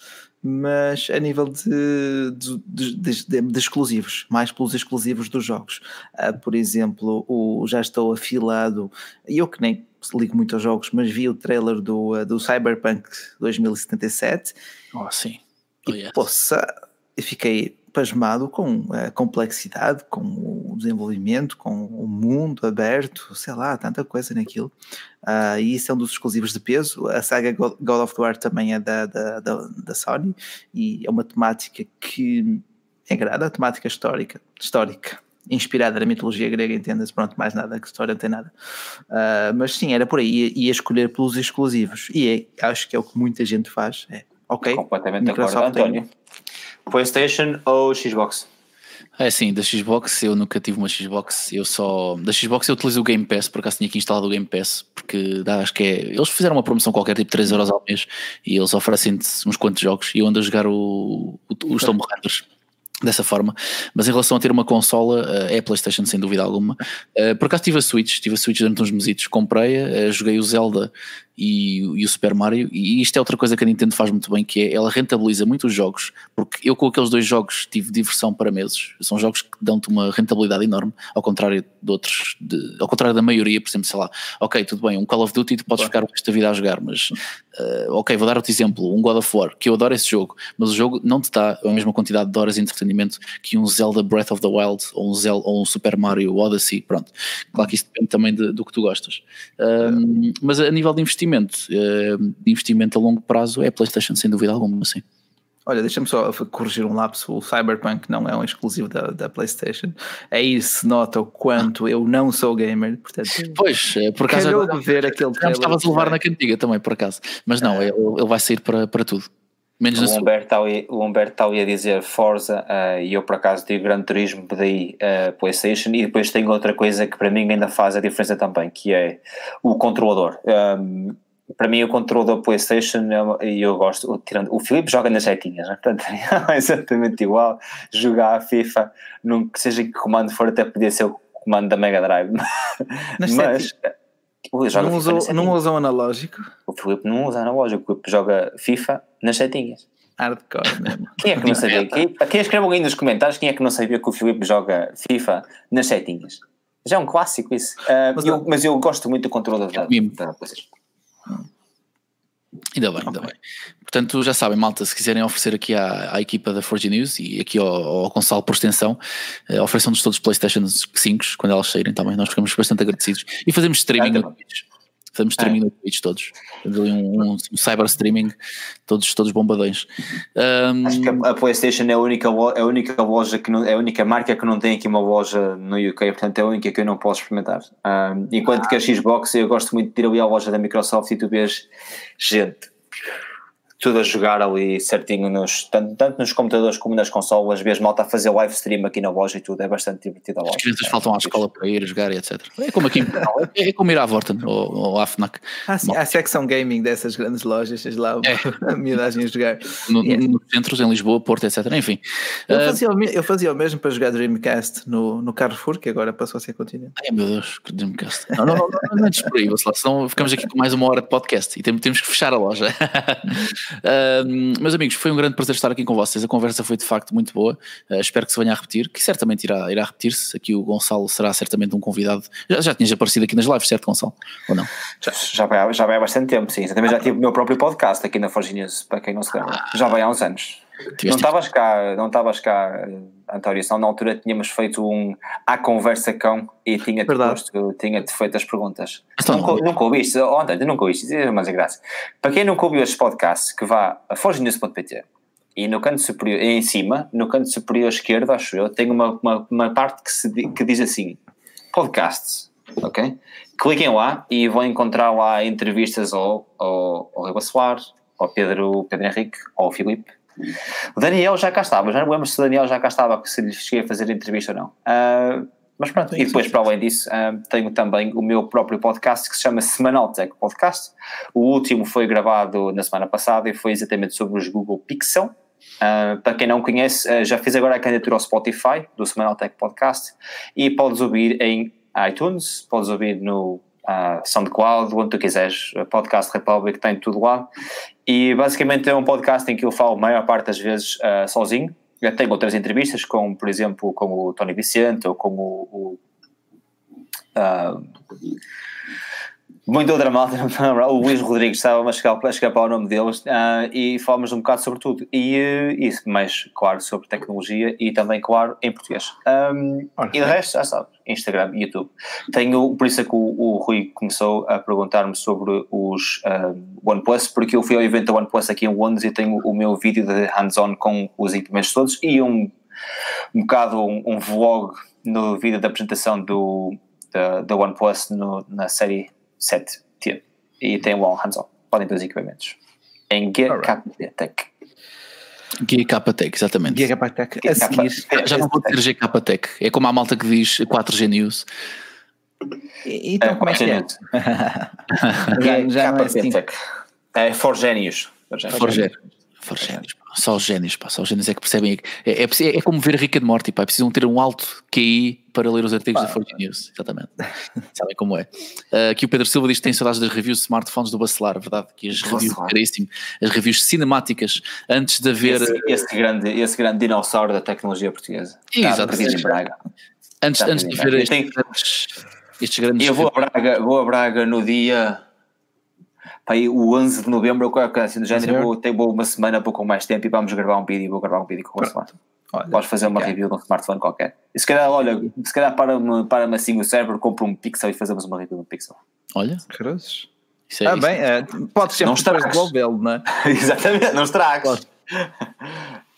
S2: mas a nível de, de, de, de exclusivos, mais pelos exclusivos dos jogos. Uh, por exemplo, o, já estou afilado, e eu que nem ligo muito aos jogos, mas vi o trailer do, do Cyberpunk 2077.
S1: Oh, sim
S2: Oh, yes. E, poça, eu fiquei pasmado com a complexidade, com o desenvolvimento, com o mundo aberto, sei lá, tanta coisa naquilo. Uh, e isso é um dos exclusivos de peso. A saga God of War também é da, da, da, da Sony e é uma temática que agrada, a temática histórica, histórica inspirada na mitologia grega, entenda-se, pronto, mais nada, que história não tem nada. Uh, mas sim, era por aí, ia, escolher pelos exclusivos. E é, acho que é o que muita gente faz, é Ok.
S3: Completamente Microsoft de acordo. António, PlayStation ou Xbox?
S1: É assim, da Xbox eu nunca tive uma Xbox, eu só. Da Xbox eu utilizo o Game Pass, por acaso tinha aqui instalado o Game Pass, porque dá, acho que é. Eles fizeram uma promoção qualquer, tipo 3 euros ao mês, e eles oferecem uns quantos jogos, e eu ando a jogar o, o, o Tomb Raiders. Dessa forma, mas em relação a ter uma consola é a Playstation sem dúvida alguma. Por acaso tive a Switch, tive a Switch durante uns mesitos comprei-a, joguei o Zelda e, e, o Super Mario, e isto é outra coisa que a Nintendo faz muito bem, que é ela rentabiliza muito os jogos, porque eu com aqueles dois jogos tive diversão para meses, são jogos que dão-te uma rentabilidade enorme, ao contrário de outros, de, ao contrário da maioria, por exemplo, sei lá, ok, tudo bem, um Call of Duty tu podes ficar o resto da vida a jogar, mas uh, ok, vou dar outro exemplo, um God of War, que eu adoro esse jogo, mas o jogo não te dá a mesma quantidade de horas de entretenimento que um Zelda Breath of the Wild, ou um, Zelda, ou um Super Mario Odyssey, pronto, claro que isso depende também de, do que tu gostas, um, mas a nível de investimento de investimento a longo prazo é a PlayStation, sem dúvida alguma, sim.
S2: Olha, deixa-me só corrigir um lapso. O Cyberpunk não é um exclusivo da, da PlayStation. Aí se nota o quanto eu não sou gamer. Portanto,
S1: pois, eh, por acaso.
S2: Agora, de ver aquele
S1: estavas a levar na cantiga também, por acaso. Mas não, é. ele, ele vai sair para, para tudo.
S3: Menos o, Humberto o Humberto está a dizer Forza uh, e eu por acaso digo Gran Turismo pedi uh, Playstation e depois tenho outra coisa que para mim ainda faz a diferença também que é o controlador. Um, para mim o controle da Playstation é e eu gosto, tirando, o Filipe joga nas setinhas, né? portanto é exatamente igual jogar a FIFA, num, seja que comando for, até podia ser o comando da Mega Drive, mas
S2: não, usou, não usa o analógico?
S3: O Filipe não usa analógico, o Filipe joga FIFA nas setinhas.
S2: Hardcore mesmo.
S3: Quem é que não sabia? Quem, quem escreve aí nos comentários quem é que não sabia que o Filipe joga FIFA nas setinhas? Já é um clássico isso. Uh, mas, eu, mas eu gosto muito do controle da, da PlayStation.
S1: Ainda bem, ainda bem. Portanto, já sabem, malta, se quiserem oferecer aqui à, à equipa da Forge News e aqui ao, ao Gonçalo por extensão, eh, ofereçam-nos todos os PlayStation 5 quando elas saírem também. Nós ficamos bastante agradecidos. E fazemos streaming no Twitch. Fazemos streaming é. no Twitch todos. Temos ali um, um, um, cyber streaming, todos, todos bombadões.
S3: Um, Acho que a, a, PlayStation é a única, é a única loja que não, é a única marca que não tem aqui uma loja no UK, portanto é a única que eu não posso experimentar. Enquanto ah. que a Xbox eu gosto muito de ir ali à loja da Microsoft e tu vês gente tudo a jogar ali certinho, nos, tanto, tanto nos computadores como nas consolas, vês malta a fazer live stream aqui na loja e tudo, é bastante divertido a loja.
S1: As crianças faltam à escola para ir jogar e etc. É como aqui em Portugal, é, é como ir à Vorten ou, ou à FNAC.
S2: Há, há secção gaming dessas grandes lojas, lá é. a miudagem a jogar.
S1: No, yeah. Nos centros, em Lisboa, Porto, etc. Enfim.
S2: Eu, uh, fazia o, eu fazia o mesmo para jogar Dreamcast no, no Carrefour, que agora passou a ser continente.
S1: Ai meu Deus, que Dreamcast. Não, não, não, não, não é por aí, senão ficamos aqui com mais uma hora de podcast e temos, temos que fechar a loja. Uh, meus amigos, foi um grande prazer estar aqui com vocês. A conversa foi de facto muito boa. Uh, espero que se venha a repetir, que certamente irá, irá repetir-se. Aqui o Gonçalo será certamente um convidado. Já, já tinhas aparecido aqui nas lives, certo, Gonçalo? Ou não?
S3: Já, já, vai, já vai há bastante tempo, sim. Eu também já tive o meu próprio podcast aqui na Forginhas, para quem não se lembra. Já vai há uns anos. Não estavas cá, não estavas cá, António, senão na altura tínhamos feito um à conversa com e tinha-te tinha feito as perguntas. Então, nunca, nunca ouviste, oh, António, nunca ouviste, é mais graça. Para quem nunca ouviu este podcast, que vá a forgenews.pt e no canto superior, em cima, no canto superior esquerdo, acho eu, tem uma, uma, uma parte que, se, que diz assim, podcasts, ok? Cliquem lá e vão encontrar lá entrevistas ao, ao, ao Reba Soares, ao Pedro, Pedro Henrique, ao Filipe, Daniel já cá estava, já não lembro se o Daniel já cá estava, se lhe cheguei a fazer entrevista ou não. Uh, mas pronto, e depois, para além disso, uh, tenho também o meu próprio podcast que se chama Semanal Tech Podcast. O último foi gravado na semana passada e foi exatamente sobre os Google Pixel. Uh, para quem não conhece, já fiz agora a candidatura ao Spotify do Semanal Tech Podcast e podes ouvir em iTunes, podes ouvir no uh, SoundCloud, onde tu quiseres, Podcast Republic, tem tudo lá. E basicamente é um podcast em que eu falo a maior parte das vezes uh, sozinho. Eu tenho outras entrevistas, como por exemplo com o Tony Vicente ou com o, o uh, muito outra malta, o Luís Rodrigues estava a chegar, a chegar para o nome deles uh, e falamos um bocado sobre tudo. E uh, isso, mais claro, sobre tecnologia e também, claro, em português. Um, e o resto, já sabes, Instagram, YouTube. Tenho, por isso é que o, o Rui começou a perguntar-me sobre os uh, OnePlus, porque eu fui ao evento da OnePlus aqui em Londres e tenho o meu vídeo de hands-on com os equipamentos todos e um, um bocado um, um vlog no vídeo da apresentação do, da, da OnePlus no, na série 7 T e tem o hands-on. Podem ter os equipamentos. Em GKTech.
S1: GKTech, exatamente.
S2: GKTech. A seguir.
S1: Já não vou dizer GKTech. É como a malta que diz 4G News.
S2: E, então, é, como é que é?
S3: já, já não é assim. É. Forgenius.
S1: Forgenius. Só os génios, pá, só os génios é que percebem. É, é, é, é como ver Rick and Morty, pá, precisam ter um alto QI para ler os artigos pá. da Forge News, exatamente. Sabem como é. Uh, aqui o Pedro Silva diz que tem saudades das reviews de smartphones do Bacelar, verdade? Que as reviews, caríssimo, as reviews cinemáticas, antes de haver.
S3: Esse, esse, grande, esse grande dinossauro da tecnologia portuguesa.
S1: Exatamente. Em Braga. Antes, antes de ver estes, grandes, estes grandes.
S3: Eu vou a Braga, vou a Braga no dia Pai, o 11 de novembro, qualquer coisa assim do género, vou, tenho uma semana um pouco mais tempo e vamos gravar um vídeo. Vou gravar um vídeo com o smartphone. Podes fazer uma review de um smartphone qualquer. E se calhar, olha, se calhar para-me para assim o server, compro um pixel e fazemos uma review de um pixel.
S1: Olha.
S2: Cruzes. Isso é, ah, bem, é, pode ser
S3: não depois
S2: devolvê-lo, não é?
S3: Exatamente, não estragas.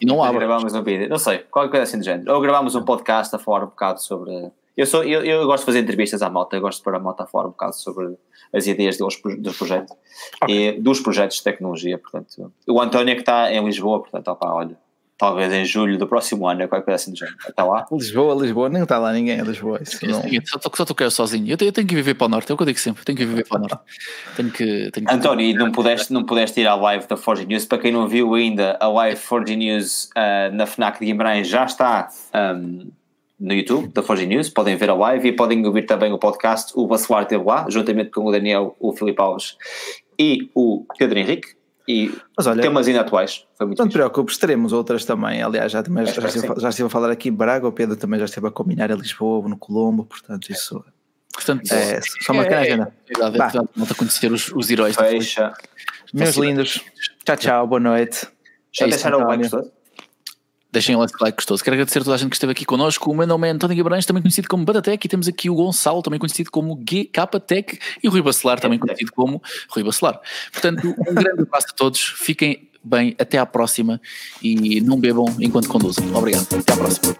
S1: E não abre.
S3: Gravamos um vídeo, não sei, qualquer coisa assim do género. Ou gravamos um podcast a falar um bocado sobre. Eu, sou, eu, eu gosto de fazer entrevistas à moto, eu gosto de pôr a moto a falar um bocado sobre as ideias deles dos projetos okay. e dos projetos de tecnologia. Portanto, o António é que está em Lisboa, portanto, opa, olha, talvez em julho do próximo ano, qualquer coisa assim do género. Está lá?
S2: Lisboa, Lisboa, nem está lá ninguém em Lisboa. Isso não...
S1: Só, só tu quero sozinho. Eu tenho, eu tenho, que viver para o norte, é o que eu digo sempre. Tenho que viver para o norte. Tenho que, tenho que...
S3: António, e não pudeste, não pudeste ir à live da Forge News. Para quem não viu ainda, a live Forge News uh, na FNAC de Guimarães já está. Um, no YouTube da Forge News, podem ver a live e podem ouvir também o podcast. O Bacelar teve lá, juntamente com o Daniel, o Filipe Alves e o Pedro Henrique. E Mas olha, temas ainda atuais.
S2: Foi muito não te preocupes, teremos outras também. Aliás, já, também, já, estive, já estive a falar aqui em Braga, o Pedro também já esteve a combinar em Lisboa, no Colombo, portanto, isso. Portanto, é, só uma pequena agenda.
S1: É, é, é, é, conhecer os, os heróis.
S3: Fecha.
S2: Meus lindos, tchau, tchau, boa noite.
S3: Já é deixaram o like
S1: Deixem o like gostoso. Quero agradecer a toda a gente que esteve aqui connosco. O meu nome é António Guimarães, também conhecido como Badatec, e temos aqui o Gonçalo, também conhecido como GKTech, e o Rui Bacelar, também conhecido como Rui Bacelar. Portanto, um grande abraço a todos, fiquem bem, até à próxima e não bebam enquanto conduzem. Obrigado, até à próxima.